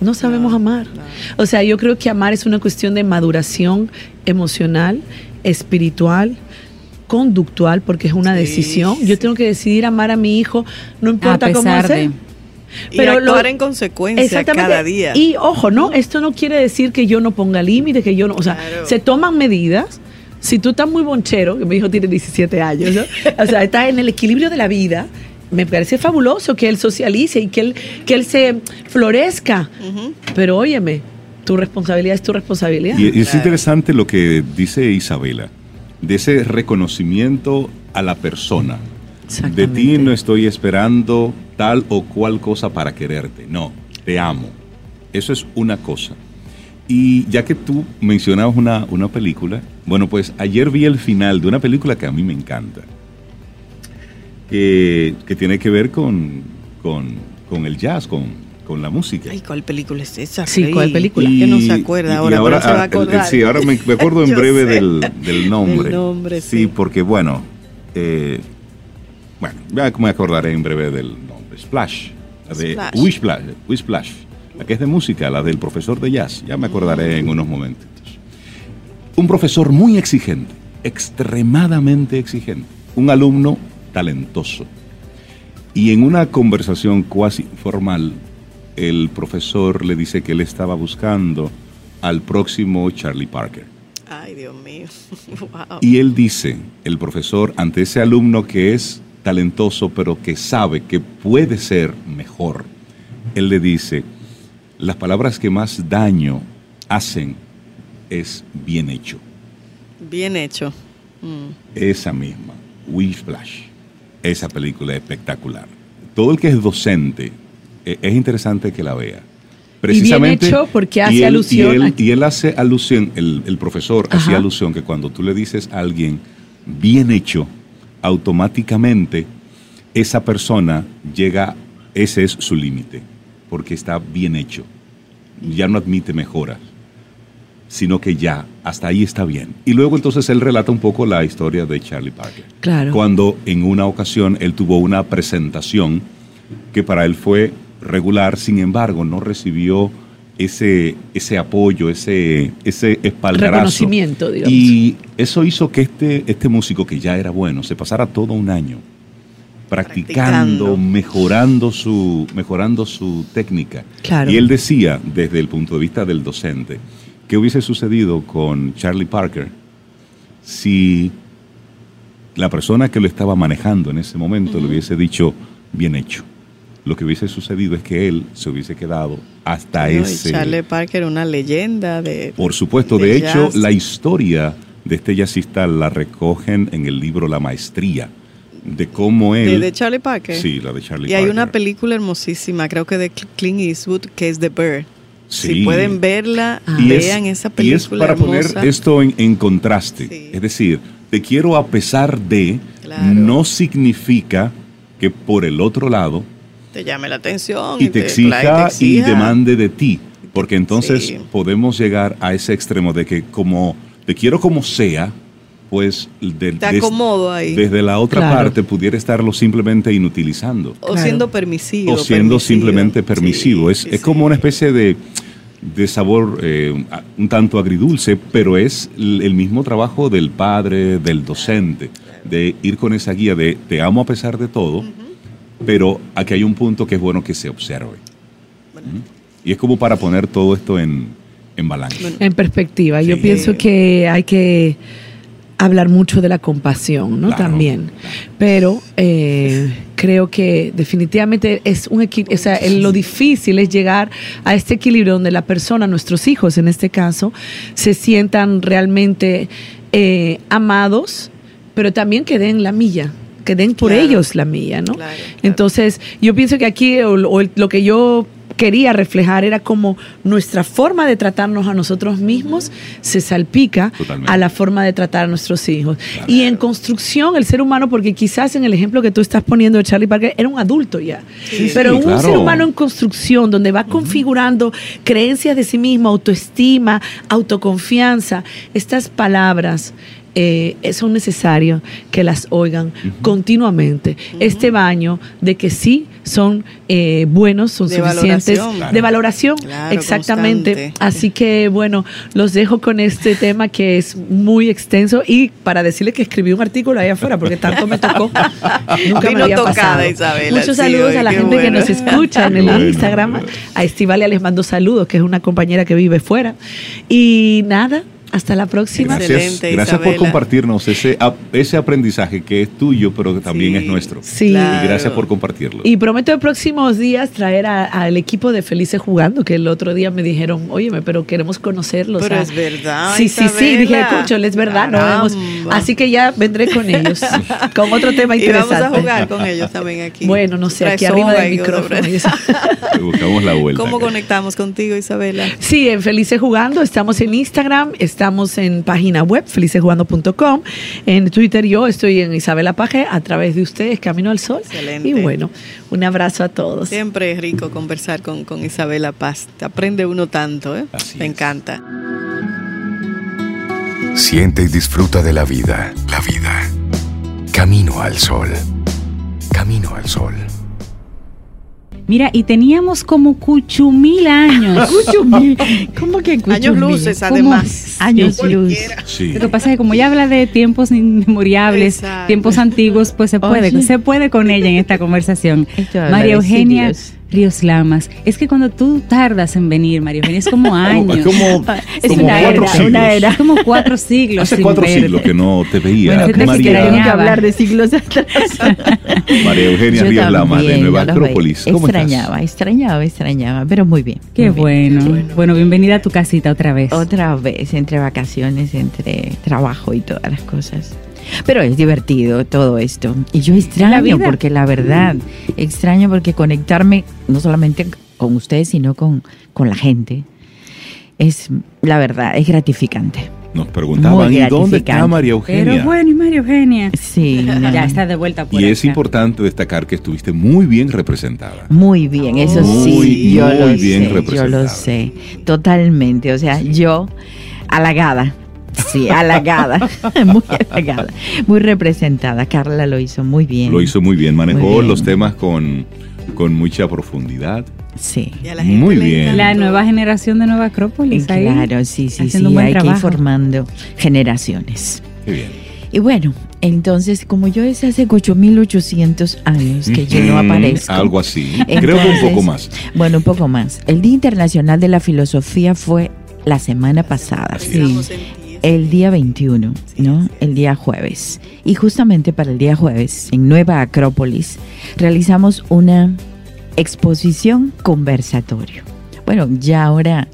Speaker 5: No sabemos
Speaker 3: No,
Speaker 5: amar.
Speaker 3: no.
Speaker 5: O sea, yo creo que amar es una cuestión de maduración emocional, espiritual, conductual, porque es una
Speaker 3: Sí,
Speaker 5: decisión.
Speaker 3: sí.
Speaker 5: Yo tengo que decidir amar a mi hijo, no
Speaker 2: A
Speaker 5: importa cómo hacer.
Speaker 2: de.
Speaker 3: Y
Speaker 5: Pero
Speaker 3: actuar
Speaker 5: lo-
Speaker 3: en consecuencia cada día.
Speaker 5: Y ojo, no, esto no quiere decir que yo no ponga límites, que yo no, o sea,
Speaker 3: Claro.
Speaker 5: se toman medidas. Si tú estás muy bonchero, que mi hijo tiene 17 años, ¿no? o sea, estás en el equilibrio de la vida, me parece fabuloso que él socialice y que él, que él se florezca. Pero óyeme, tu responsabilidad es tu responsabilidad.
Speaker 4: Y, y es
Speaker 3: Claro.
Speaker 4: interesante lo que dice Isabela, de ese reconocimiento a la persona. De ti no estoy esperando tal o cual cosa para quererte. No, te amo. Eso es una cosa. Y ya que tú mencionabas una, una película, bueno, pues ayer vi el final de una película que a mí me encanta, que, que tiene que ver con, con, con el jazz, con, con la música.
Speaker 3: Ay, ¿cuál película es esa?
Speaker 5: Sí,
Speaker 3: Rey?
Speaker 5: ¿cuál película?
Speaker 3: Que no se acuerda
Speaker 4: y- y
Speaker 3: ahora, pero se va a
Speaker 4: ah, el- el-
Speaker 3: acordar.
Speaker 4: sí, ahora me, me acuerdo en breve del, del nombre.
Speaker 3: Del nombre,
Speaker 4: sí.
Speaker 3: sí.
Speaker 4: porque bueno, eh, bueno, ya me acordaré en breve del nombre. Splash, la de
Speaker 3: Splash.
Speaker 4: Wishplash, Wishplash, la que es de música, la del profesor de jazz. Ya me acordaré en unos momentos. Un profesor muy exigente, extremadamente exigente, un alumno talentoso. Y en una conversación cuasi formal, el profesor le dice que él estaba buscando al próximo Charlie Parker.
Speaker 3: Ay, Dios mío. Wow.
Speaker 4: Y él dice, el profesor, ante ese alumno que es talentoso, pero que sabe que puede ser mejor, él le dice, las palabras que más daño hacen es bien hecho.
Speaker 3: Bien hecho. Mm.
Speaker 4: Esa misma, Whiplash. Esa película es espectacular. Todo el que es docente, eh, es interesante que la vea.
Speaker 5: bien hecho porque hace
Speaker 4: y él-
Speaker 5: alusión
Speaker 4: Y él, y hace alusión, el, el profesor hacía alusión que cuando tú le dices a alguien bien hecho, automáticamente esa persona llega, ese es su límite, porque está bien hecho. Ya no admite mejoras sino que ya, hasta ahí está bien. Y luego entonces él relata un poco la historia de Charlie Parker.
Speaker 5: Claro.
Speaker 4: Cuando en una ocasión él tuvo una presentación que para él fue regular, sin embargo no recibió ese, ese apoyo, ese, ese espaldarazo.
Speaker 5: Reconocimiento, digamos.
Speaker 4: Y eso hizo que este, este músico que ya era bueno se pasara todo un año practicando,
Speaker 3: Practicando.
Speaker 4: mejorando su, mejorando su técnica.
Speaker 5: Claro.
Speaker 4: Y él decía, desde el punto de vista del docente, qué hubiese sucedido con Charlie Parker si la persona que lo estaba manejando en ese momento le hubiese dicho, bien hecho. Lo que hubiese sucedido es que él se hubiese quedado hasta
Speaker 3: No, y
Speaker 4: ese...
Speaker 3: Charlie Parker, una leyenda de.
Speaker 4: Por supuesto,
Speaker 3: de
Speaker 4: de, hecho,
Speaker 3: jazz.
Speaker 4: la historia de este jazzista la recogen en el libro La Maestría, de cómo él...
Speaker 3: de Charlie Parker.
Speaker 4: Sí, la de Charlie
Speaker 3: Y hay una
Speaker 4: Parker.
Speaker 3: película hermosísima, creo que de Cl- Clint Eastwood, que es The Bird.
Speaker 4: Sí.
Speaker 3: Si pueden verla,
Speaker 5: Ah.
Speaker 4: Y es-
Speaker 3: vean esa
Speaker 4: Y
Speaker 3: película.
Speaker 4: es para
Speaker 3: hermosa.
Speaker 4: poner esto en, en contraste.
Speaker 3: Sí.
Speaker 4: Es decir, te quiero a pesar de,
Speaker 3: Claro.
Speaker 4: no significa que por el otro lado
Speaker 3: Te llame la atención
Speaker 4: y te exija
Speaker 3: te
Speaker 4: y
Speaker 3: exija.
Speaker 4: demande de ti. Porque entonces
Speaker 3: Sí.
Speaker 4: podemos llegar a ese extremo de que como te quiero como sea, pues de-
Speaker 3: Te
Speaker 4: des-
Speaker 3: acomodo ahí.
Speaker 4: desde la otra
Speaker 5: Claro.
Speaker 4: parte pudiera estarlo simplemente inutilizando.
Speaker 3: O
Speaker 5: Claro.
Speaker 3: siendo permisivo.
Speaker 4: o siendo
Speaker 3: permisivo.
Speaker 4: simplemente permisivo.
Speaker 3: Sí,
Speaker 4: es
Speaker 3: sí,
Speaker 4: es
Speaker 3: sí.
Speaker 4: como una especie de, de sabor eh, un tanto agridulce, pero es el mismo trabajo del padre, del docente, de ir con esa guía de te amo a pesar de todo, pero aquí hay un punto que es bueno que se observe. Y es como para poner todo esto en, en balance.
Speaker 5: En perspectiva, yo pienso que hay que hablar mucho de la compasión, ¿no?
Speaker 4: Claro,
Speaker 5: También. Pero eh, creo que definitivamente es un equilibrio, o sea, lo difícil es llegar a este equilibrio donde la persona, nuestros hijos en este caso, se sientan realmente eh, amados, pero también que den la milla que den por
Speaker 3: Claro.
Speaker 5: ellos la milla, ¿no?
Speaker 3: Claro.
Speaker 5: Entonces, yo pienso que aquí o, lo que yo quería reflejar era como nuestra forma de tratarnos a nosotros mismos se salpica
Speaker 4: Totalmente.
Speaker 5: a la forma de tratar a nuestros hijos. Y en construcción, el ser humano, porque quizás en el ejemplo que tú estás poniendo de Charlie Parker, era un adulto ya.
Speaker 3: Sí,
Speaker 5: Pero
Speaker 4: sí,
Speaker 5: un
Speaker 4: claro.
Speaker 5: ser humano en construcción, donde va configurando creencias de sí mismo, autoestima, autoconfianza, estas palabras. Eh, son necesarias que las oigan continuamente. Este baño de que sí son eh, buenos, son
Speaker 3: De
Speaker 5: suficientes,
Speaker 3: valoración.
Speaker 4: Claro.
Speaker 5: de valoración,
Speaker 3: Claro,
Speaker 5: exactamente.
Speaker 3: constante.
Speaker 5: Así que bueno, los dejo con este tema que es muy extenso y para decirle que escribí un artículo ahí afuera porque tanto me tocó. Nunca me
Speaker 3: Vino
Speaker 5: había
Speaker 3: tocada,
Speaker 5: pasado.
Speaker 3: Isabela,
Speaker 5: Muchos
Speaker 3: sí,
Speaker 5: saludos
Speaker 3: hoy,
Speaker 5: a la gente que nos escucha en el
Speaker 4: Bueno,
Speaker 5: Instagram.
Speaker 4: bueno.
Speaker 5: A Estivalia les mando saludos, que es una compañera que vive fuera. Y nada, hasta la próxima.
Speaker 4: Gracias,
Speaker 3: Excelente,
Speaker 4: gracias por compartirnos ese, ese aprendizaje que es tuyo, pero que también
Speaker 3: Sí,
Speaker 4: es nuestro.
Speaker 5: Sí.
Speaker 4: Y gracias por compartirlo.
Speaker 5: Y prometo en próximos días traer a- al equipo de Felices Jugando, que el otro día me dijeron, óyeme, pero queremos conocerlos.
Speaker 3: Pero es verdad,
Speaker 5: Sí, sí, sí, dije, escúchale, es verdad, no Así que ya vendré con ellos, con otro tema
Speaker 3: Y
Speaker 5: interesante.
Speaker 3: vamos a jugar con ellos también aquí.
Speaker 5: Bueno, no sé, aquí arriba del
Speaker 3: y
Speaker 5: micrófono. y
Speaker 4: buscamos la vuelta.
Speaker 3: ¿Cómo
Speaker 4: acá.
Speaker 3: conectamos contigo, Isabela?
Speaker 5: Sí, en Felices Jugando, estamos en Instagram, estamos en página web, felicesjugando.com. En Twitter yo estoy en Isabela Paje, a través de ustedes, Camino al Sol.
Speaker 3: Excelente.
Speaker 5: Y bueno, un abrazo a todos.
Speaker 3: Siempre es rico conversar con, con Isabela Paz. Te aprende uno tanto, ¿eh?
Speaker 4: Así
Speaker 3: Me
Speaker 4: es.
Speaker 3: encanta.
Speaker 1: Siente y disfruta de la vida. La vida. Camino al sol. Camino al sol.
Speaker 2: Mira, y teníamos como cuchumil años.
Speaker 6: ¿Cómo que
Speaker 3: Años luces, además.
Speaker 6: Años luz.
Speaker 4: Sí.
Speaker 2: Lo que pasa es que como ya habla de tiempos inmemoriables,
Speaker 3: Exacto.
Speaker 2: tiempos antiguos, pues se puede,
Speaker 6: Oye.
Speaker 2: se puede con ella en esta conversación. María Eugenia. Ríos Lamas. Es que cuando tú tardas en venir, María Eugenia, es como años.
Speaker 4: es como,
Speaker 6: Es
Speaker 4: como
Speaker 6: una era,
Speaker 4: siglos.
Speaker 6: una era.
Speaker 2: Es como cuatro siglos.
Speaker 4: Hace
Speaker 2: sin
Speaker 4: cuatro
Speaker 2: verte.
Speaker 4: siglos que no te veía.
Speaker 2: Bueno,
Speaker 6: Bueno, creo que
Speaker 4: María,
Speaker 6: tenemos que hablar de siglos atrás.
Speaker 4: María Eugenia
Speaker 6: Yo
Speaker 4: Ríos Lamas de Nueva
Speaker 6: no
Speaker 4: Acrópolis. ¿Cómo
Speaker 6: extrañaba, extrañaba, extrañaba, pero muy bien.
Speaker 2: Qué
Speaker 6: muy bien.
Speaker 2: bueno. bueno. bienvenida a tu casita otra vez.
Speaker 6: Otra vez, entre vacaciones, entre trabajo y todas las cosas. Pero es divertido todo esto. Y yo extraño, porque la verdad, extraño porque conectarme no solamente con ustedes, sino con, con la gente, es, la verdad, es gratificante.
Speaker 4: Nos preguntaban,
Speaker 6: Muy
Speaker 4: ¿y dónde está. María Eugenia?
Speaker 2: Pero bueno, y María Eugenia.
Speaker 6: Sí, no,
Speaker 2: Ya está de vuelta por
Speaker 4: y es importante destacar que estuviste muy bien representada.
Speaker 6: Muy bien, eso
Speaker 4: Muy,
Speaker 6: sí, yo
Speaker 4: muy
Speaker 6: lo
Speaker 4: bien
Speaker 6: sé, yo lo sé, totalmente, o sea, yo halagada, sí, halagada, muy halagada, muy representada, Carla lo hizo muy bien.
Speaker 4: Lo hizo muy bien, manejó
Speaker 6: Muy bien.
Speaker 4: los temas con, con mucha profundidad.
Speaker 6: Sí.
Speaker 4: Muy bien.
Speaker 2: La nueva generación de Nueva Acrópolis ahí.
Speaker 6: Claro, sí, sí, sí, hay que ir formando generaciones.
Speaker 4: Qué bien.
Speaker 6: Y bueno, entonces, como yo es hace 8800 años que yo no aparezco.
Speaker 4: Algo así. Creo que un poco más.
Speaker 6: Bueno, un poco más. El Día Internacional de la Filosofía fue la semana pasada.
Speaker 3: 10.
Speaker 6: El día 21, ¿no? El día jueves. Y justamente para el día jueves, en Nueva Acrópolis, realizamos una exposición conversatorio. Bueno, ya ahora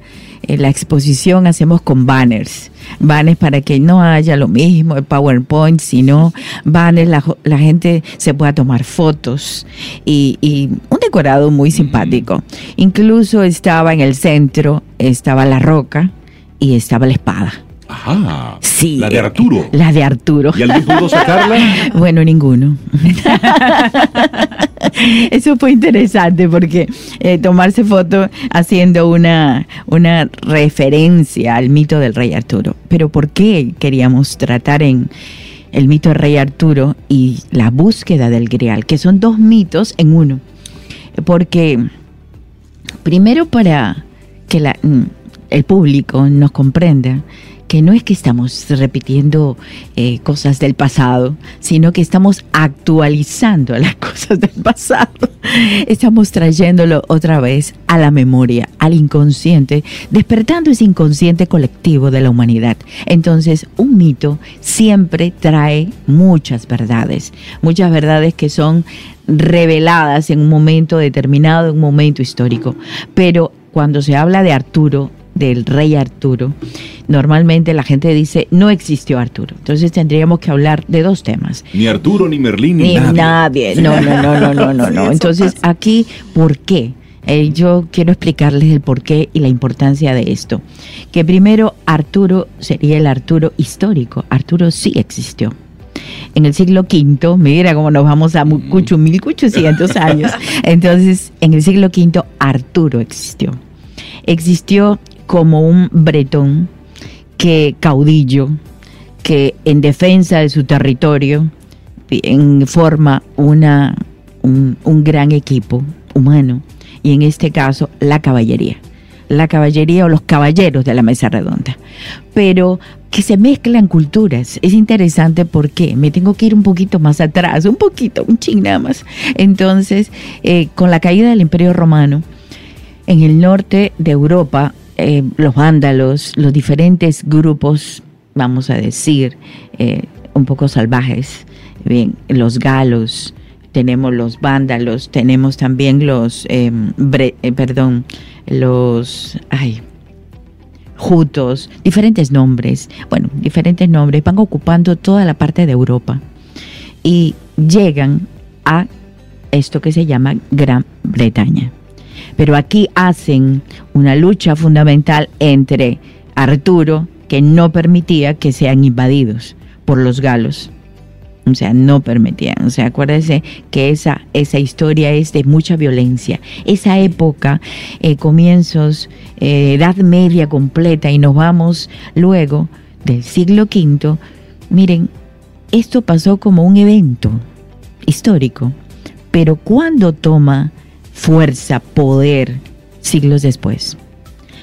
Speaker 6: eh, la exposición hacemos con banners. Banners para que no haya lo mismo, el PowerPoint, sino banners, la, la gente se pueda tomar fotos y, y un decorado muy simpático. Incluso estaba en el centro, estaba la roca y estaba la espada.
Speaker 4: Ajá.
Speaker 6: Sí.
Speaker 4: La de Arturo.
Speaker 6: La de Arturo.
Speaker 4: ¿Y alguien pudo sacarla?
Speaker 6: Bueno, ninguno. Eso fue interesante porque eh, tomarse foto haciendo una, una referencia al mito del rey Arturo. Pero ¿por qué queríamos tratar en el mito del rey Arturo y la búsqueda del Grial? Que son dos mitos en uno. Porque primero para que la- mm, el público nos comprenda que no es que estamos repitiendo eh, cosas del pasado, sino que estamos actualizando las cosas del pasado. Estamos trayéndolo otra vez a la memoria, al inconsciente, despertando ese inconsciente colectivo de la humanidad. Entonces, un mito siempre trae muchas verdades, muchas verdades que son reveladas en un momento determinado, en un momento histórico. Pero cuando se habla de Arturo, del rey Arturo, normalmente la gente dice no existió Arturo. Entonces tendríamos que hablar de dos temas.
Speaker 4: Ni Arturo, ni Merlín, ni,
Speaker 6: nadie. No, no, no, no, no, no, no. Entonces aquí, ¿por qué? Eh, yo quiero explicarles el porqué y la importancia de esto. Que primero Arturo sería el Arturo histórico. Arturo sí existió en el siglo V, mira cómo nos vamos a mucho, 1800 años. Entonces, en el siglo V, Arturo existió. Existió como un bretón que caudillo, que en defensa de su territorio forma una, un, un gran equipo humano y en este caso la caballería la caballería o los caballeros de la mesa redonda. Pero que se mezclan culturas. Es interesante porque me tengo que ir un poquito más atrás, un poquito, un ching nada más. Entonces, eh, con la caída del Imperio Romano, en el norte de Europa eh, los vándalos, los diferentes grupos, vamos a decir, eh, un poco salvajes, bien, los galos, tenemos los vándalos, tenemos también los, em, eh, perdón, los, ay, jutos, diferentes nombres, bueno, diferentes nombres, van ocupando toda la parte de Europa y llegan a esto que se llama Gran Bretaña. Pero aquí hacen una lucha fundamental entre Arturo, que no permitía que sean invadidos por los galos. O sea, no permitían. O sea, acuérdense que esa, esa historia es de mucha violencia. Esa época, eh, comienzos, eh, Edad Media completa, y nos vamos luego del siglo V. Miren, esto pasó como un evento histórico, pero cuando toma fuerza, poder, siglos después.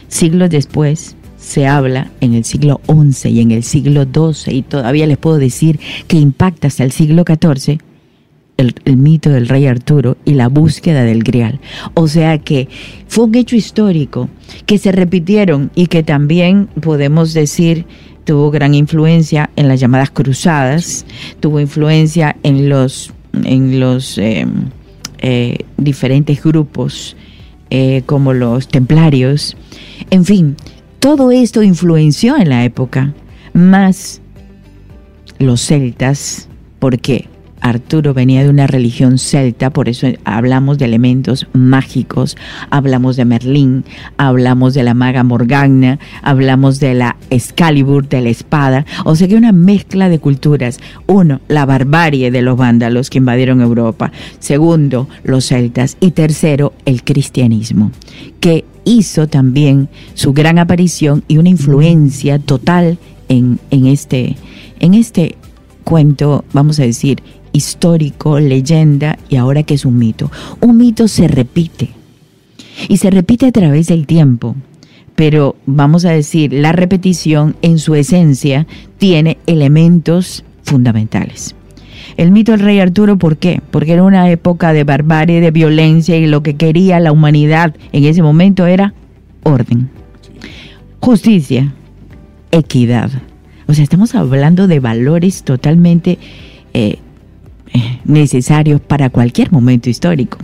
Speaker 6: Siglos después se habla en el siglo XI y en el siglo XII y todavía les puedo decir que impacta hasta el siglo XIV el, mito del rey Arturo y la búsqueda del Grial. O sea que fue un hecho histórico que se repitieron y que también podemos decir tuvo gran influencia en las llamadas cruzadas, tuvo influencia en los, en los eh, eh, diferentes grupos eh, como los templarios. En fin, todo esto influenció en la época, más los celtas, ¿por qué? Arturo venía de una religión celta, por eso hablamos de elementos mágicos, hablamos de Merlín, hablamos de la maga Morgana, hablamos de la Excalibur, de la espada, o sea que una mezcla de culturas. Uno, la barbarie de los vándalos que invadieron Europa. Segundo, los celtas. Y tercero, el cristianismo, que hizo también su gran aparición y una influencia total en, en este, en este cuento, vamos a decir, histórico, leyenda y ahora que es un mito. Un mito se repite y se repite a través del tiempo, pero vamos a decir, la repetición en su esencia tiene elementos fundamentales. El mito del rey Arturo, ¿por qué? Porque era una época de barbarie, de violencia y lo que quería la humanidad en ese momento era orden, justicia, equidad. O sea, estamos hablando de valores totalmente eh, necesarios para cualquier momento histórico.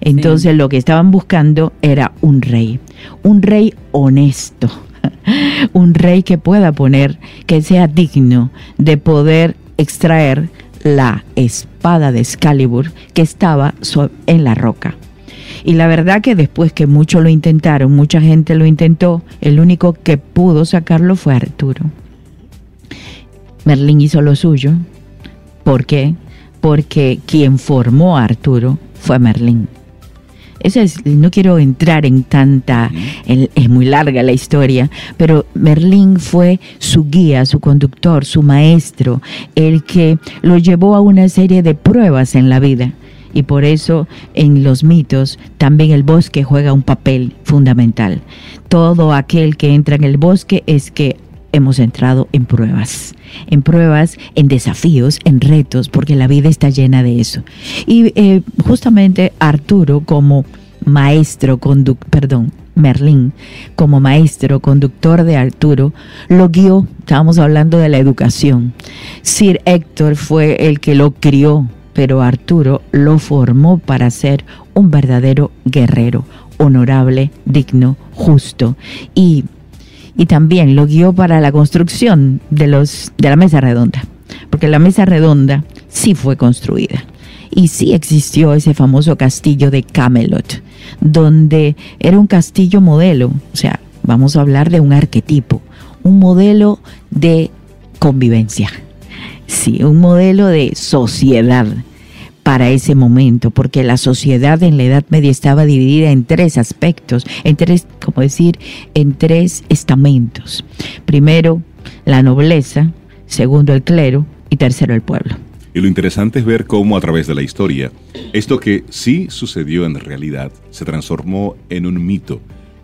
Speaker 6: Entonces lo que estaban buscando era un rey, un rey honesto, un rey que pueda poner, que sea digno de poder extraer la espada de Excalibur que estaba en la roca. Y la verdad que después que muchos lo intentaron, mucha gente lo intentó, el único que pudo sacarlo fue Arturo. Merlín hizo lo suyo. ¿Por qué? Porque quien formó a Arturo fue Merlín. Eso es, no quiero entrar en tanta, es muy larga la historia, pero Merlín fue su guía, su conductor, su maestro, el que lo llevó a una serie de pruebas en la vida. Y por eso en los mitos también el bosque juega un papel fundamental. Todo aquel que entra en el bosque es que hemos entrado en pruebas, en pruebas, en desafíos, en retos, porque la vida está llena de eso. Y eh, justamente Arturo como maestro, conduc perdón, Merlín, como maestro, conductor de Arturo, lo guió, estábamos hablando de la educación. Sir Héctor fue el que lo crió, pero Arturo lo formó para ser un verdadero guerrero, honorable, digno, justo y y también lo guió para la construcción de, los, de la mesa redonda, porque la mesa redonda sí fue construida y sí existió ese famoso castillo de Camelot, donde era un castillo modelo, o sea, vamos a hablar de un arquetipo, un modelo de convivencia, sí, un modelo de sociedad para ese momento, porque la sociedad en la Edad Media estaba dividida en tres aspectos, en tres, como decir, en tres estamentos. Primero, la nobleza, segundo, el clero y tercero, el pueblo.
Speaker 4: Y lo interesante es ver cómo a través de la historia, esto que sí sucedió en realidad, se transformó en un mito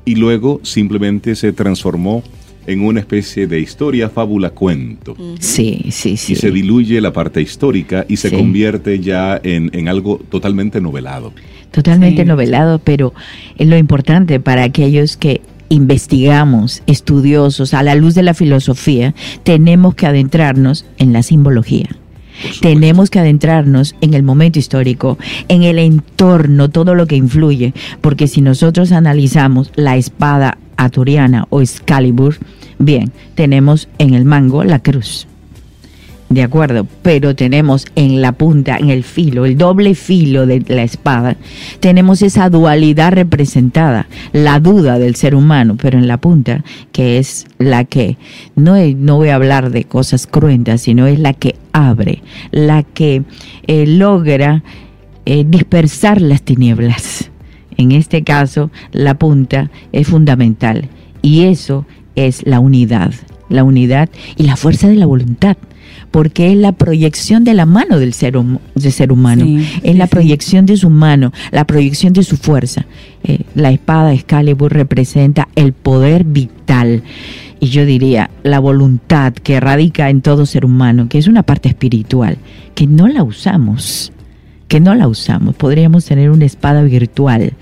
Speaker 4: y luego simplemente se transformó en una especie de historia, fábula, cuento.
Speaker 6: Sí, sí, sí.
Speaker 4: Y se diluye la parte histórica y se convierte ya en, algo totalmente novelado.
Speaker 6: Totalmente novelado, pero es lo importante para aquellos que investigamos, estudiosos, a la luz de la filosofía, tenemos que adentrarnos en la simbología. Tenemos que adentrarnos en el momento histórico, en el entorno, todo lo que influye, porque si nosotros analizamos la espada aturiana o Excalibur, Bien, tenemos en el mango la cruz. De acuerdo, pero tenemos en la punta, en el filo, el doble filo de la espada, tenemos esa dualidad representada, la duda del ser humano, pero en la punta, que es la que, no, no voy a hablar de cosas cruentas, sino es la que abre, la que eh, logra eh, dispersar las tinieblas. En este caso, la punta es fundamental y eso es la unidad, la unidad y la fuerza de la voluntad, porque es la proyección de la mano del ser, ser humano, es la proyección de su mano, la proyección de su fuerza. Eh, la espada Excalibur representa el poder vital y yo diría la voluntad que radica en todo ser humano, que es una parte espiritual, que no la usamos, que no la usamos. Podríamos tener una espada virtual,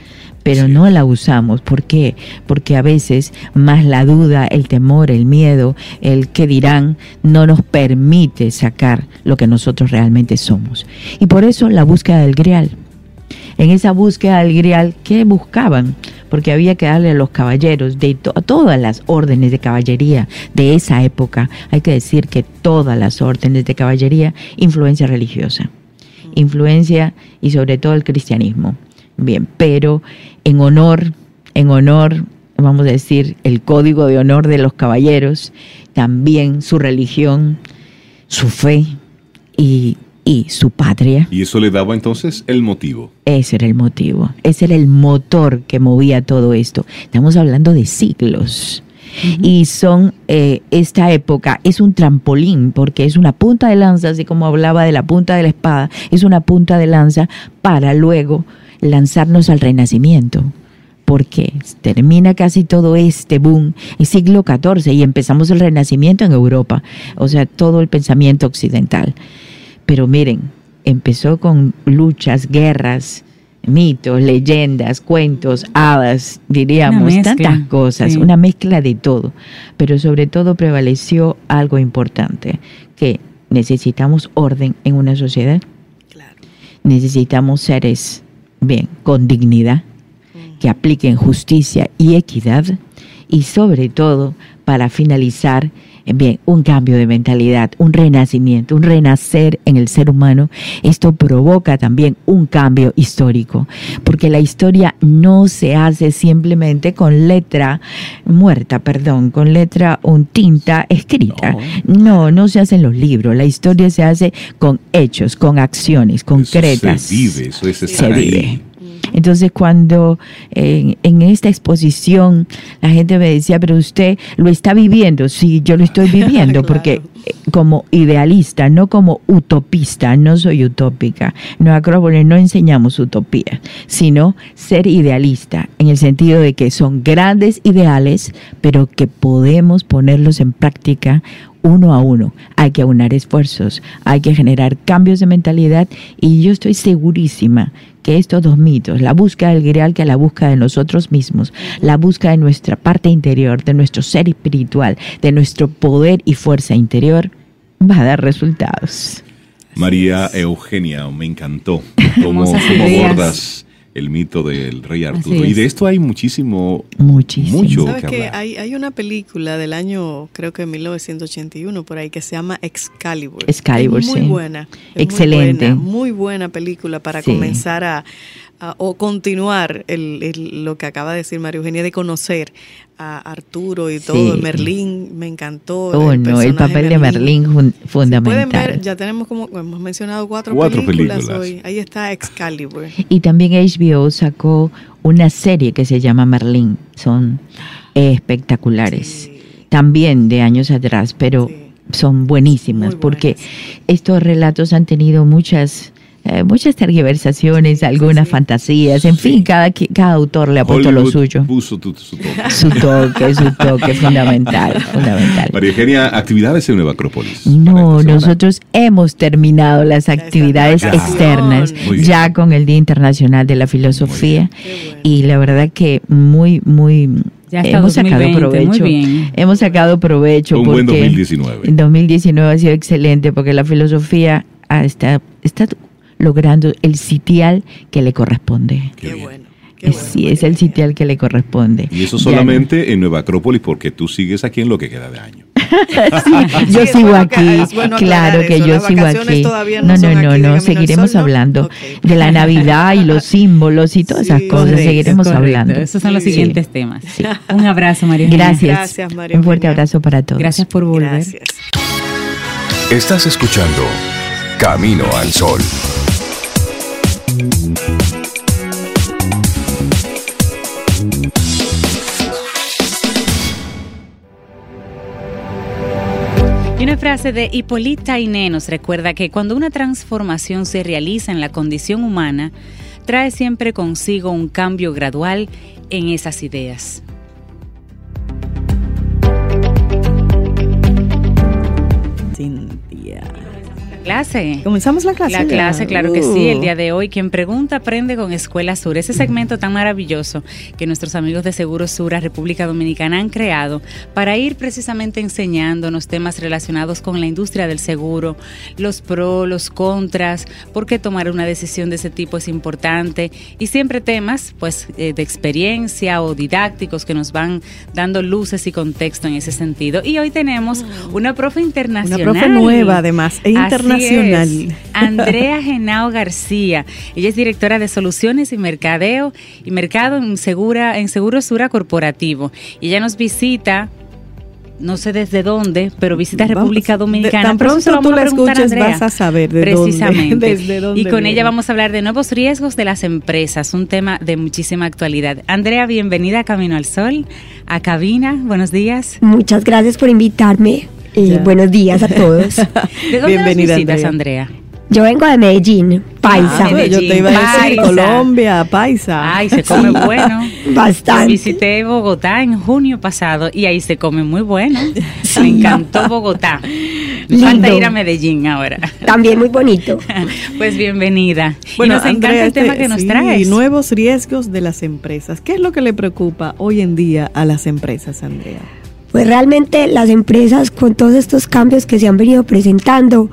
Speaker 6: pero no la usamos. ¿Por qué? Porque a veces más la duda, el temor, el miedo, el que dirán, no nos permite sacar lo que nosotros realmente somos. Y por eso la búsqueda del grial. En esa búsqueda del grial, ¿qué buscaban? Porque había que darle a los caballeros de todas las órdenes de caballería de esa época, hay que decir que todas las órdenes de caballería, influencia religiosa, influencia y sobre todo el cristianismo. Bien, pero en honor, en honor, vamos a decir, el código de honor de los caballeros, también su religión, su fe y, y su patria.
Speaker 4: ¿Y eso le daba entonces el motivo?
Speaker 6: Ese era el motivo, ese era el motor que movía todo esto. Estamos hablando de siglos. Y son, eh, esta época es un trampolín porque es una punta de lanza, así como hablaba de la punta de la espada, es una punta de lanza para luego lanzarnos al renacimiento, porque termina casi todo este boom en siglo XIV y empezamos el renacimiento en Europa, o sea, todo el pensamiento occidental. Pero miren, empezó con luchas, guerras, mitos, leyendas, cuentos, hadas, diríamos, tantas cosas, una mezcla de todo. Pero sobre todo prevaleció algo importante, que necesitamos orden en una sociedad. Necesitamos seres bien, con dignidad, que apliquen justicia y equidad y sobre todo para finalizar bien, un cambio de mentalidad, un renacimiento, un renacer en el ser humano, esto provoca también un cambio histórico, porque la historia no se hace simplemente con letra muerta, perdón, con letra un tinta escrita. No, no, se hace en los libros, la historia se hace con hechos, con acciones concretas.
Speaker 4: se vive, eso es estar
Speaker 6: Entonces cuando eh, en esta exposición la gente me decía, pero usted lo está viviendo, sí, yo lo estoy viviendo,
Speaker 3: Claro.
Speaker 6: porque eh, como idealista, no como utopista, no soy utópica. Nueva Acrópolis no enseñamos utopía, sino ser idealista, en el sentido de que son grandes ideales, pero que podemos ponerlos en práctica uno a uno. Hay que aunar esfuerzos, hay que generar cambios de mentalidad y yo estoy segurísima que estos dos mitos, la búsqueda del grial que la búsqueda de nosotros mismos, la búsqueda de nuestra parte interior, de nuestro ser espiritual, de nuestro poder y fuerza interior, va a dar resultados.
Speaker 4: María Eugenia, me encantó cómo, cómo abordas el mito del rey Arturo. Y de
Speaker 2: es.
Speaker 4: esto hay muchísimo,
Speaker 6: Muchísimo.
Speaker 4: mucho
Speaker 3: ¿Sabes
Speaker 4: que
Speaker 3: que
Speaker 4: hablar.
Speaker 3: hay, hay una película del año, creo que 1981, por ahí, que se llama Excalibur?
Speaker 6: Excalibur,
Speaker 3: es muy
Speaker 6: sí.
Speaker 3: buena. es
Speaker 6: Excelente.
Speaker 3: Muy buena, muy buena película para
Speaker 6: Sí.
Speaker 3: comenzar a, a- o continuar el, el- lo que acaba de decir María Eugenia, de conocer a Arturo y todo.
Speaker 6: Sí.
Speaker 3: Merlín, me encantó.
Speaker 6: Oh, no, el papel de Merlín fun-
Speaker 3: Si pueden
Speaker 6: fundamental.
Speaker 3: ver, ya tenemos como, hemos mencionado cuatro,
Speaker 4: Cuatro
Speaker 3: películas,
Speaker 4: películas.
Speaker 3: hoy. Ahí está Excalibur.
Speaker 6: Y también HBO sacó una serie que se llama Merlín. Son espectaculares. También de años atrás, pero
Speaker 3: Sí.
Speaker 6: son buenísimas porque estos relatos han tenido muchas eh, muchas tergiversaciones, algunas
Speaker 3: sí.
Speaker 6: fantasías, en fin, cada, cada autor le ha puesto lo suyo.
Speaker 4: Puso tu- su toque.
Speaker 6: Su toque, su toque fundamental, fundamental.
Speaker 4: María Eugenia, actividades en Nueva Acrópolis.
Speaker 6: No, nosotros hemos terminado las actividades
Speaker 3: Ya.
Speaker 6: externas
Speaker 4: Muy
Speaker 6: ya con el Día Internacional de la Filosofía
Speaker 3: bueno.
Speaker 6: y la verdad que muy, muy
Speaker 2: Ya
Speaker 6: hemos sacado
Speaker 2: 2020, muy
Speaker 6: provecho.
Speaker 2: bien.
Speaker 6: Hemos sacado provecho
Speaker 4: Un buen
Speaker 6: porque
Speaker 4: 2019.
Speaker 6: en 2019 ha sido excelente porque la filosofía está, está logrando el sitial que le corresponde.
Speaker 3: Qué, bueno. qué bueno,
Speaker 6: sí, es el sitial que le corresponde.
Speaker 4: Y eso
Speaker 6: Ya
Speaker 4: solamente en Nueva Acrópolis porque tú sigues aquí en lo que queda de año.
Speaker 6: yo
Speaker 3: Sí, es
Speaker 6: sigo
Speaker 3: bueno
Speaker 6: aquí,
Speaker 3: bueno
Speaker 6: claro que
Speaker 3: eso,
Speaker 6: yo
Speaker 3: las
Speaker 6: sigo aquí.
Speaker 3: no
Speaker 6: No, no, no, seguiremos
Speaker 3: Sol, ¿no?
Speaker 6: hablando de la Navidad y los símbolos y todas esas cosas,
Speaker 3: correcto,
Speaker 6: seguiremos
Speaker 2: Correcto,
Speaker 6: hablando.
Speaker 2: Esos son los
Speaker 3: Sí.
Speaker 2: siguientes temas. Un abrazo, María.
Speaker 6: Gracias.
Speaker 3: Gracias, María
Speaker 6: Un fuerte abrazo para todos.
Speaker 2: Gracias por volver.
Speaker 3: Gracias.
Speaker 1: Estás escuchando Camino al Sol.
Speaker 2: Y una frase de Hipólita Iné nos recuerda que cuando una transformación se realiza en la condición humana, trae siempre consigo un cambio gradual en esas ideas. Clase.
Speaker 3: ¿Comenzamos la clase?
Speaker 2: La
Speaker 3: ya?
Speaker 2: clase, claro que sí, el día de hoy. Quien pregunta aprende con Escuela Sur. Ese segmento tan maravilloso que nuestros amigos de Seguro Sura República Dominicana han creado para ir precisamente enseñándonos temas relacionados con la industria del seguro, los pros, los contras, por qué tomar una decisión de ese tipo es importante y siempre temas pues eh, de experiencia o didácticos que nos van dando luces y contexto en ese sentido. Y hoy tenemos una profe
Speaker 3: Una
Speaker 2: internacional.
Speaker 3: profe nueva, además, e
Speaker 2: Así es. Andrea Genao García. Ella es directora de Soluciones y Mercadeo y Mercado en Segura en Seguro Sura Corporativo. Y ella nos visita no sé desde dónde, pero visita República
Speaker 3: de-
Speaker 2: Dominicana.
Speaker 3: tan
Speaker 2: eso
Speaker 3: pronto tú la
Speaker 2: a
Speaker 3: escuches,
Speaker 2: Andrea.
Speaker 3: vas a saber de dónde-
Speaker 2: Precisamente.
Speaker 3: desde dónde
Speaker 2: y con
Speaker 3: viene.
Speaker 2: ella vamos a hablar de nuevos riesgos de las empresas, un tema de muchísima actualidad. Andrea, bienvenida a Camino al Sol, a cabina. Buenos días.
Speaker 7: Muchas gracias por invitarme. Eh,
Speaker 3: Ya.
Speaker 7: buenos días a todos.
Speaker 2: ¿De dónde
Speaker 3: Bienvenida,
Speaker 2: nos visitas,
Speaker 3: Andrea.
Speaker 2: Andrea?
Speaker 7: Yo vengo de Medellín, paisa.
Speaker 3: Ah, pues, yo te iba a decir
Speaker 2: Paisa.
Speaker 3: Colombia, paisa.
Speaker 2: Ay, se come bueno.
Speaker 7: Bastante.
Speaker 2: Visité Bogotá en junio pasado y ahí se come muy bueno. Me encantó Bogotá. Me falta ir a Medellín ahora.
Speaker 7: También muy bonito.
Speaker 2: Pues bienvenida.
Speaker 3: Bueno,
Speaker 2: y nos encanta
Speaker 3: Andrea,
Speaker 2: el tema
Speaker 3: este-
Speaker 2: que nos
Speaker 3: sí,
Speaker 2: traes.
Speaker 3: nuevos riesgos de las empresas. ¿Qué es lo que le preocupa hoy en día a las empresas, Andrea?
Speaker 7: Pues realmente las empresas con todos estos cambios que se han venido presentando,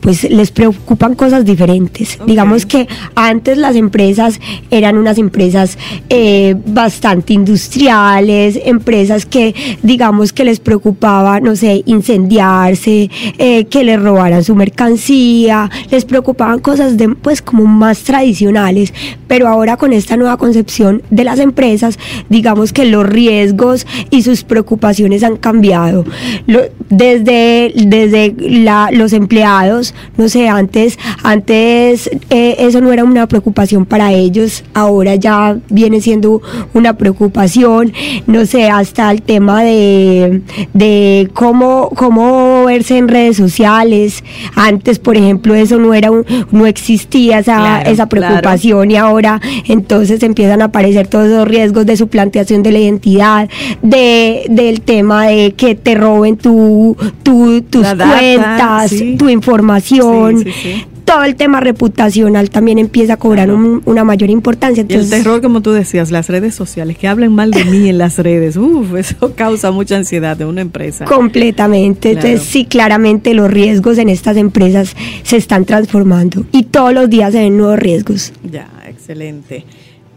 Speaker 7: pues les preocupan cosas diferentes. Digamos que antes las empresas eran unas empresas eh, bastante industriales, empresas que digamos que les preocupaba, no sé, incendiarse, eh, que les robaran su mercancía, les preocupaban cosas de pues como más tradicionales, pero ahora con esta nueva concepción de las empresas, digamos que los riesgos y sus preocupaciones han cambiado. Lo- desde desde la- los empleados años, no sé, antes, antes eh, eso no era una preocupación para ellos, ahora ya viene siendo una preocupación, no sé, hasta el tema de, de cómo, cómo verse en redes sociales. Antes, por ejemplo, eso no era un, no existía esa,
Speaker 2: Claro,
Speaker 7: esa preocupación y ahora entonces empiezan a aparecer todos los riesgos de suplantación de la identidad, de, del tema de que te roben tu, tu- tus
Speaker 3: data,
Speaker 7: cuentas,
Speaker 3: sí.
Speaker 7: tu información.
Speaker 3: Sí, sí, sí.
Speaker 7: Todo el tema reputacional también empieza a cobrar un- una mayor importancia.
Speaker 3: Y el
Speaker 7: Entonces,
Speaker 3: terror, como tú decías, las redes sociales, que hablen mal de mí en las redes, uf, eso causa mucha ansiedad de una empresa.
Speaker 7: Completamente.
Speaker 3: Claro.
Speaker 7: Entonces, sí, claramente los riesgos en estas empresas se están transformando y todos los días se ven nuevos riesgos.
Speaker 3: Ya, excelente.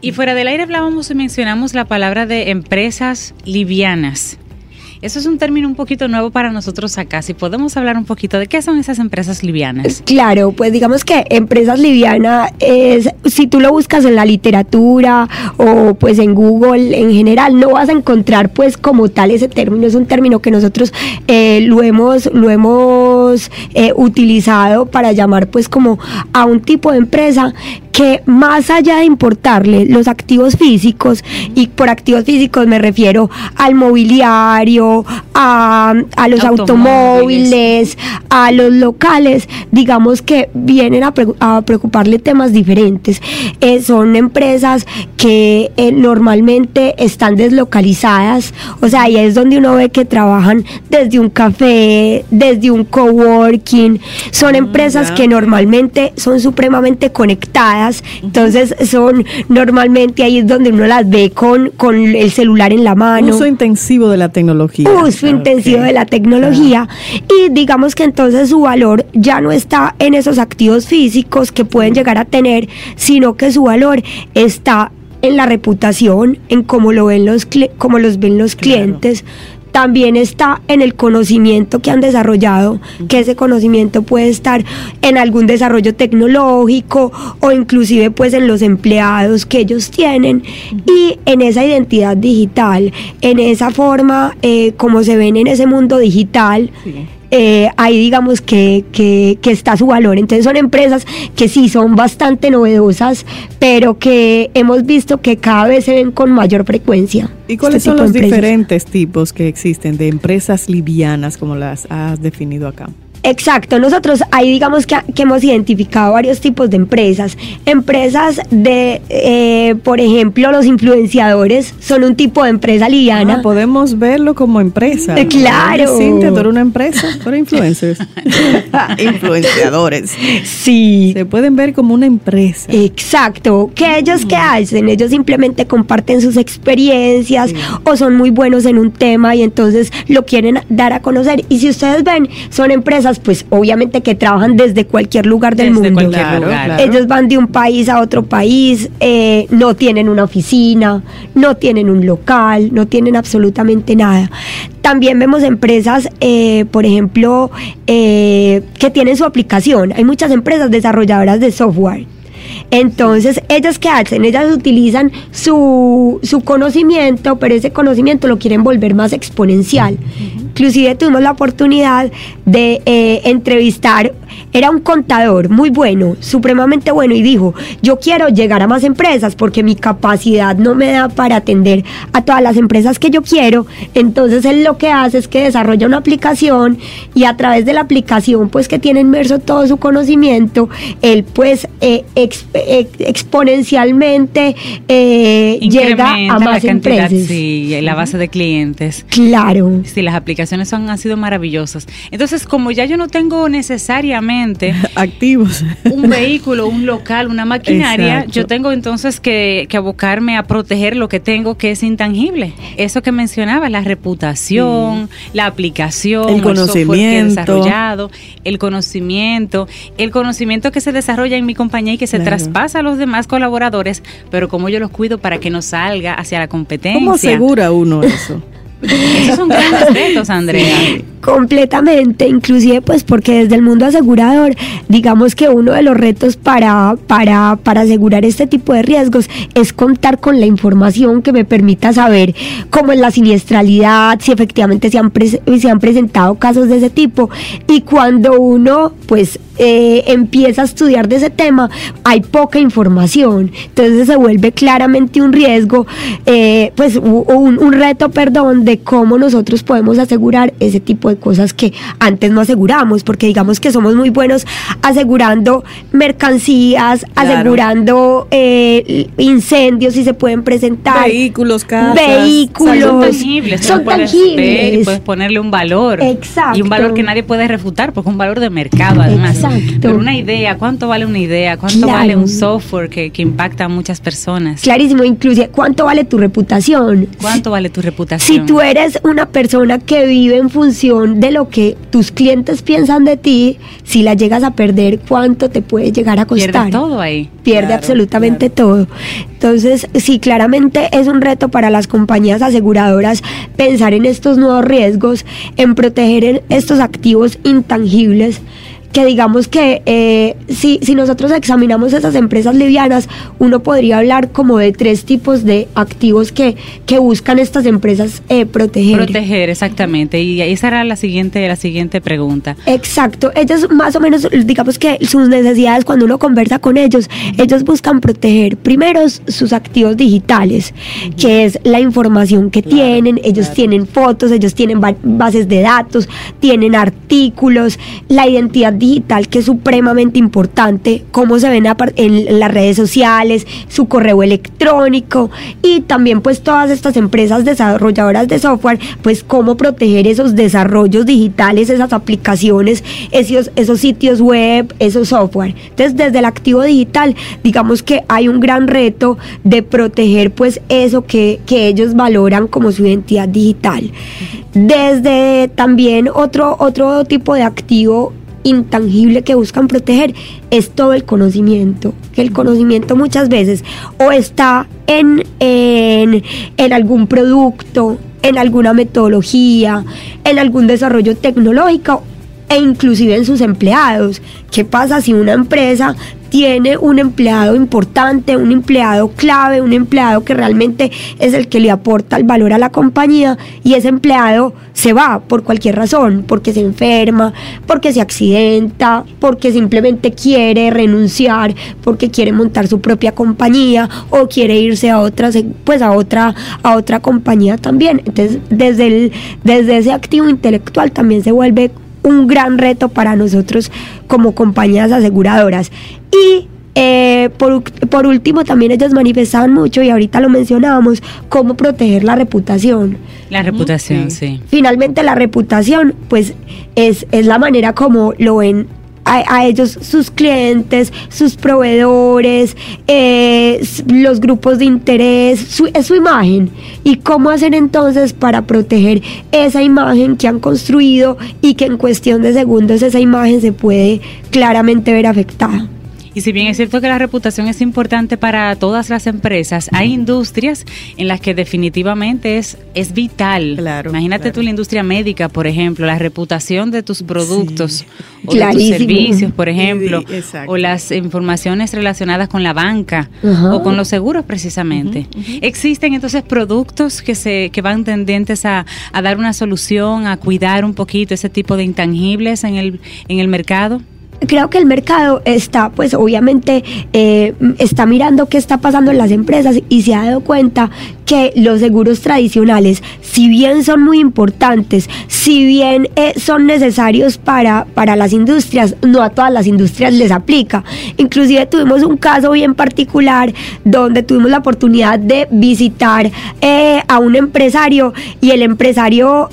Speaker 2: Y fuera del aire hablábamos y mencionamos la palabra de empresas livianas. Eso es un término un poquito nuevo para nosotros acá. Si podemos hablar un poquito de qué son esas empresas livianas.
Speaker 7: Claro, pues digamos que empresas liviana es, si tú lo buscas en la literatura o pues en Google en general, no vas a encontrar pues como tal ese término. Es un término que nosotros eh, lo hemos, lo hemos eh, utilizado para llamar pues como a un tipo de empresa que más allá de importarle los activos físicos, y por activos físicos me refiero al mobiliario, a, a los
Speaker 2: Automóviles.
Speaker 7: automóviles, a los locales, digamos que vienen a, pre- a preocuparle temas diferentes. Eh, son empresas que eh, normalmente están deslocalizadas, o sea, ahí es donde uno ve que trabajan desde un café, desde un coworking, son empresas
Speaker 3: ya.
Speaker 7: que normalmente son supremamente conectadas, entonces son normalmente ahí es donde uno las ve con, con el celular en la mano.
Speaker 3: Uso intensivo de la tecnología.
Speaker 7: uso intensivo de la tecnología. Y digamos que entonces su valor ya no está en esos activos físicos que pueden llegar a tener, sino que su valor está en la reputación, en cómo lo ven los cómo los ven los
Speaker 3: Claro.
Speaker 7: clientes. También está en el conocimiento que han desarrollado, que ese conocimiento puede estar en algún desarrollo tecnológico o inclusive pues en los empleados que ellos tienen y en esa identidad digital, en esa forma eh, como se ven en ese mundo digital.
Speaker 3: Sí.
Speaker 7: Eh, ahí digamos que, que, que está su valor. Entonces son empresas que sí son bastante novedosas, pero que hemos visto que cada vez se ven con mayor frecuencia.
Speaker 3: ¿Y cuáles
Speaker 7: este
Speaker 3: son
Speaker 7: tipo de
Speaker 3: los diferentes tipos que existen de empresas livianas, como las has definido acá?
Speaker 7: Exacto, nosotros ahí digamos que, que hemos identificado varios tipos de empresas. Empresas de, eh, por ejemplo, los influenciadores son un tipo de empresa liviana.
Speaker 3: Ah, podemos verlo como empresa.
Speaker 7: Eh, claro.
Speaker 3: Cintia, tú eres una empresa, tú eres influencers. Influenciadores.
Speaker 7: sí.
Speaker 3: Se pueden ver como una empresa.
Speaker 7: Exacto. ¿Qué ellos qué hacen? Ellos simplemente comparten sus experiencias o son muy buenos en un tema y entonces lo quieren dar a conocer. Y si ustedes ven, son empresas pues obviamente que trabajan desde cualquier lugar del
Speaker 2: Desde
Speaker 7: mundo.
Speaker 2: cualquier
Speaker 3: Claro,
Speaker 2: lugar.
Speaker 3: claro.
Speaker 7: Ellos van de un país a otro país, eh, no tienen una oficina, no tienen un local, no tienen absolutamente nada. También vemos empresas, eh, por ejemplo, eh, que tienen su aplicación. Hay muchas empresas desarrolladoras de software. Entonces, ¿ellas qué hacen? Ellas utilizan su, su conocimiento, pero ese conocimiento lo quieren volver más exponencial. Inclusive tuvimos la oportunidad de eh, entrevistar, era un contador muy bueno, supremamente bueno, y dijo, yo quiero llegar a más empresas porque mi capacidad no me da para atender a todas las empresas que yo quiero. Entonces él lo que hace es que desarrolla una aplicación y a través de la aplicación, pues que tiene inmerso todo su conocimiento, él pues eh, ex- eh, exponencialmente eh, llega a
Speaker 2: la
Speaker 7: más
Speaker 2: cantidad,
Speaker 7: empresas.
Speaker 2: sí, la base de clientes.
Speaker 7: Claro.
Speaker 2: Sí, las aplicaciones son, han sido maravillosas. Entonces, como ya yo no tengo necesariamente
Speaker 3: Activos.
Speaker 2: un vehículo, un local, una maquinaria,
Speaker 3: Exacto.
Speaker 2: yo tengo entonces que, que abocarme a proteger lo que tengo que es intangible. Eso que mencionaba, la reputación, la aplicación,
Speaker 3: El
Speaker 2: software que he
Speaker 3: conocimiento.
Speaker 2: desarrollado, el conocimiento, el conocimiento que se desarrolla en mi compañía y que se
Speaker 3: Claro.
Speaker 2: traspasa a los demás colaboradores, pero como yo los cuido para que no salga hacia la competencia.
Speaker 3: ¿Cómo asegura uno eso?
Speaker 2: Esos son grandes retos, Andrea.
Speaker 7: Completamente, inclusive pues porque desde el mundo asegurador, digamos que uno de los retos para, para, para asegurar este tipo de riesgos es contar con la información que me permita saber cómo es la siniestralidad, si efectivamente se han, pres- se han presentado casos de ese tipo. Y cuando uno pues eh, empieza a estudiar de ese tema hay poca información, entonces se vuelve claramente un riesgo, eh, pues un, un reto, perdón, de cómo nosotros podemos asegurar ese tipo de cosas que antes no aseguramos, porque digamos que somos muy buenos asegurando mercancías,
Speaker 3: Claro.
Speaker 7: asegurando eh, incendios si se pueden presentar.
Speaker 3: Vehículos, casas.
Speaker 7: Vehículos.
Speaker 2: Son tangibles,
Speaker 7: son tangibles.
Speaker 2: ver y puedes ponerle un valor.
Speaker 7: Exacto.
Speaker 2: Y un valor que nadie puede refutar, porque es un valor de mercado además.
Speaker 7: Exacto.
Speaker 2: Pero una idea, ¿cuánto vale una idea? ¿Cuánto
Speaker 7: Claro.
Speaker 2: vale un software que, que impacta a muchas personas?
Speaker 7: Clarísimo, inclusive, ¿cuánto vale tu reputación?
Speaker 2: ¿Cuánto vale tu
Speaker 7: Si
Speaker 2: reputación?
Speaker 7: tú eres una persona que vive en función de lo que tus clientes piensan de ti, si la llegas a perder, ¿cuánto te puede llegar a costar?
Speaker 2: Pierdes todo ahí.
Speaker 7: Pierde
Speaker 3: Claro,
Speaker 7: absolutamente todo. Entonces, sí, claramente es un reto para las compañías aseguradoras pensar en estos nuevos riesgos, en proteger en estos activos intangibles que digamos que eh, si, si nosotros examinamos esas empresas livianas, uno podría hablar como de tres tipos de activos que, que buscan estas empresas eh, proteger.
Speaker 2: Proteger, exactamente. Y esa era la siguiente, la siguiente pregunta.
Speaker 7: Exacto, ellos más o menos, digamos que sus necesidades cuando uno conversa con ellos, ellos buscan proteger primero sus activos digitales, que es la información que tienen, ellos tienen fotos, ellos tienen ba- bases de datos, tienen artículos, la identidad digital que es supremamente importante, cómo se ven en las redes sociales, su correo electrónico y también pues todas estas empresas desarrolladoras de software, pues cómo proteger esos desarrollos digitales, esas aplicaciones, esos, esos sitios web, esos software. Entonces desde el activo digital, digamos que hay un gran reto de proteger pues eso que, que ellos valoran como su identidad digital. Desde también otro, otro tipo de activo intangible que buscan proteger es todo el conocimiento, que el conocimiento muchas veces o está en, en, en algún producto, en alguna metodología, en algún desarrollo tecnológico e inclusive en sus empleados. ¿Qué pasa si una empresa tiene un empleado importante, un empleado clave, un empleado que realmente es el que le aporta el valor a la compañía y ese empleado se va por cualquier razón, porque se enferma, porque se accidenta, porque simplemente quiere renunciar, porque quiere montar su propia compañía o quiere irse a otra pues a otra a otra compañía también. Entonces, desde el desde ese activo intelectual también se vuelve un gran reto para nosotros como compañías aseguradoras. Y eh, por, por último, también ellos manifestaban mucho, y ahorita lo mencionábamos, cómo proteger la reputación.
Speaker 2: La reputación, sí.
Speaker 7: Finalmente la reputación, pues es, es la manera como lo ven a, ellos sus clientes, sus proveedores, eh, los grupos de interés, es su imagen. ¿Y cómo hacer entonces para proteger esa imagen que han construido y que en cuestión de segundos esa imagen se puede claramente ver afectada?
Speaker 2: Y si bien es cierto que la reputación es importante para todas las empresas, hay industrias en las que definitivamente es, es vital.
Speaker 3: Claro,
Speaker 2: Imagínate
Speaker 3: claro.
Speaker 2: tú la industria médica, por ejemplo, la reputación de tus productos o de tus servicios, por ejemplo,
Speaker 3: Sí,
Speaker 2: o las informaciones relacionadas con la banca o con los seguros precisamente. Existen entonces productos que se que van tendentes a, a dar una solución, a cuidar un poquito ese tipo de intangibles en el en el mercado.
Speaker 7: Creo que el mercado está, pues obviamente, eh, está mirando qué está pasando en las empresas y se ha dado cuenta que los seguros tradicionales, si bien son muy importantes, si bien eh, son necesarios para, para las industrias, no a todas las industrias les aplica. Inclusive tuvimos un caso bien particular donde tuvimos la oportunidad de visitar eh, a un empresario y el empresario,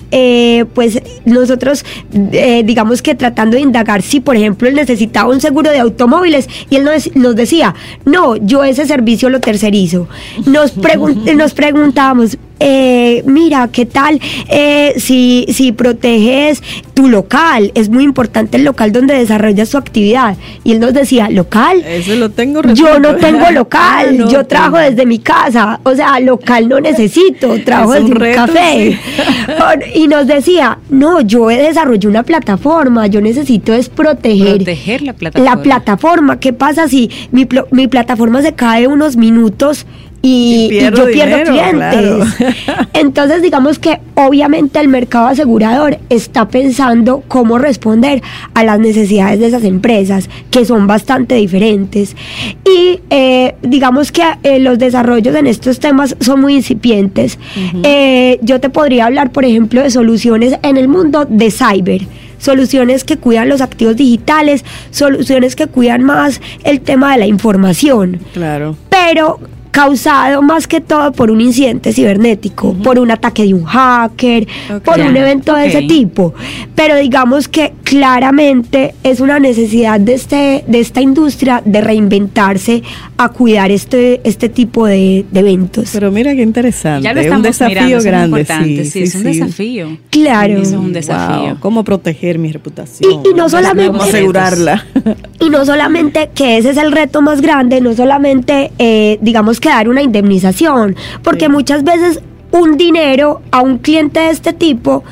Speaker 7: pues nosotros, digamos que tratando de indagar si, por ejemplo, él necesitaba un seguro de automóviles y él nos, nos decía, no, yo ese servicio lo tercerizo. Nos, pregun- nos preguntábamos, eh, mira, ¿qué tal eh, si, si proteges tu local? Es muy importante el local donde desarrollas tu actividad. Y él nos decía, ¿local?
Speaker 3: Eso lo tengo
Speaker 7: Yo no tengo local,
Speaker 3: Ah, no,
Speaker 7: yo trabajo
Speaker 3: tengo.
Speaker 7: desde mi casa, o sea, local no necesito, trabajo desde
Speaker 3: reto,
Speaker 7: café. Y nos decía, no, yo desarrollé una plataforma, yo necesito es proteger,
Speaker 2: Proteger la plataforma.
Speaker 7: la plataforma. ¿Qué pasa si mi, mi plataforma se cae unos minutos y,
Speaker 3: Y pierdo
Speaker 7: y yo pierdo clientes?
Speaker 3: claro.
Speaker 7: Entonces, digamos que obviamente el mercado asegurador está pensando cómo responder a las necesidades de esas empresas, que son bastante diferentes. Y eh, digamos que eh, los desarrollos en estos temas son muy incipientes. Eh, yo te podría hablar, por ejemplo, de soluciones en el mundo de cyber soluciones que cuidan los activos digitales, soluciones que cuidan más el tema de la información
Speaker 3: Claro.
Speaker 7: pero causado más que todo por un incidente cibernético, por un ataque de un hacker, por un evento de ese tipo. Pero digamos que claramente es una necesidad de, este, de esta industria de reinventarse a cuidar este, este tipo de, de eventos.
Speaker 3: Pero mira qué interesante.
Speaker 2: Ya lo
Speaker 3: un
Speaker 2: estamos
Speaker 3: desafío
Speaker 2: mirando, eso es
Speaker 3: grande.
Speaker 2: sí,
Speaker 3: sí,
Speaker 2: es un
Speaker 3: sí.
Speaker 2: desafío.
Speaker 7: claro.
Speaker 2: Eso es un desafío.
Speaker 3: Wow, ¿Cómo proteger mi reputación?
Speaker 7: Y- y no solamente-
Speaker 3: nuevos asegurarla.
Speaker 7: Y no solamente que ese es el reto más grande, no solamente, eh, digamos, que dar una indemnización, porque
Speaker 3: Sí.
Speaker 7: muchas veces un dinero a un cliente de este tipo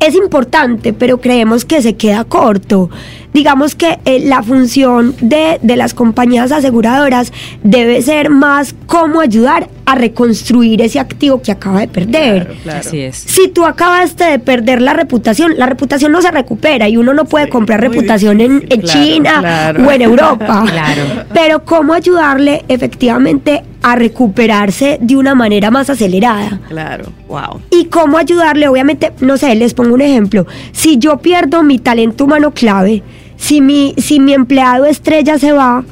Speaker 7: es importante, pero creemos que se queda corto. Digamos que eh, la función de, de las compañías aseguradoras debe ser más cómo ayudar a reconstruir ese activo que acaba de perder.
Speaker 3: Claro, claro.
Speaker 2: Así es.
Speaker 7: Si tú acabaste de perder la reputación, la reputación no se recupera y uno no puede
Speaker 3: Sí,
Speaker 7: comprar reputación en,
Speaker 3: difícil,
Speaker 7: en
Speaker 3: claro,
Speaker 7: China
Speaker 3: claro.
Speaker 7: o en Europa.
Speaker 2: Claro.
Speaker 7: Pero cómo ayudarle efectivamente a recuperarse de una manera más acelerada.
Speaker 3: Claro. Wow.
Speaker 7: Y cómo ayudarle, obviamente, no sé, les pongo un ejemplo. Si yo pierdo mi talento humano clave, si mi, si mi empleado estrella se va,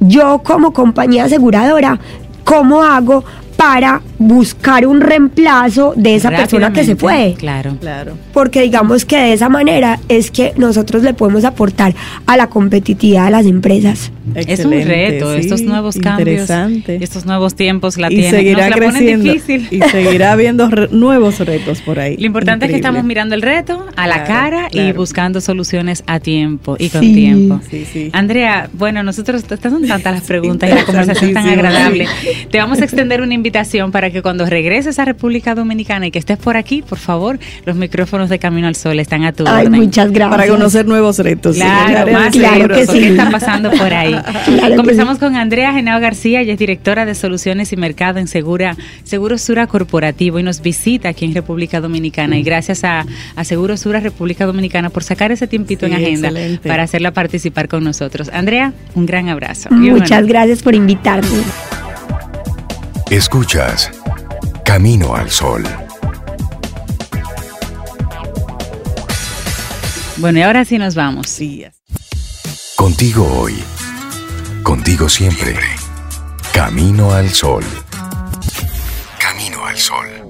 Speaker 7: yo como compañía aseguradora, ¿cómo hago para buscar un reemplazo de esa persona que se fue?
Speaker 2: Claro.
Speaker 3: Claro.
Speaker 7: Porque digamos que de esa manera es que nosotros le podemos aportar a la competitividad de las empresas.
Speaker 2: Es un
Speaker 3: Excelente,
Speaker 2: reto,
Speaker 3: sí,
Speaker 2: estos nuevos cambios, estos nuevos tiempos la
Speaker 3: y
Speaker 2: tienen,
Speaker 3: seguirá
Speaker 2: nos la ponen
Speaker 3: creciendo.
Speaker 2: difícil.
Speaker 3: Y seguirá habiendo re- nuevos retos por ahí.
Speaker 2: Lo importante es que
Speaker 3: Increíble.
Speaker 2: estamos mirando el reto a la
Speaker 3: Claro,
Speaker 2: cara y
Speaker 3: claro.
Speaker 2: buscando soluciones a tiempo y con
Speaker 7: Sí.
Speaker 2: tiempo.
Speaker 3: Sí, sí.
Speaker 2: Andrea, bueno, nosotros, estas son tantas las preguntas y la conversación tan agradable. Te vamos a extender una invitación para que cuando regreses a República Dominicana y que estés por aquí, por favor, los micrófonos de Camino al Sol están a tu
Speaker 7: Ay,
Speaker 2: orden.
Speaker 7: muchas gracias.
Speaker 3: Para conocer nuevos retos. sí,
Speaker 2: Claro, más
Speaker 7: Claro
Speaker 3: seguros.
Speaker 7: que
Speaker 2: seguros, ¿qué
Speaker 7: sí.
Speaker 2: está pasando por ahí?
Speaker 7: Claro
Speaker 2: Conversamos con Andrea Genao García, ella es directora de Soluciones y Mercado en Segura, Seguro Sura Corporativo y nos visita aquí en República Dominicana. Y gracias a, a Seguro Sura República Dominicana por sacar ese tiempito
Speaker 3: Sí,
Speaker 2: en agenda
Speaker 3: excelente.
Speaker 2: para hacerla participar con nosotros. Andrea, un gran abrazo.
Speaker 7: Muchas gracias por invitarme.
Speaker 1: Escuchas Camino al Sol.
Speaker 2: Bueno, y ahora sí nos vamos.
Speaker 3: Sí,
Speaker 1: Contigo hoy. Contigo siempre. Camino al Sol. Camino al Sol.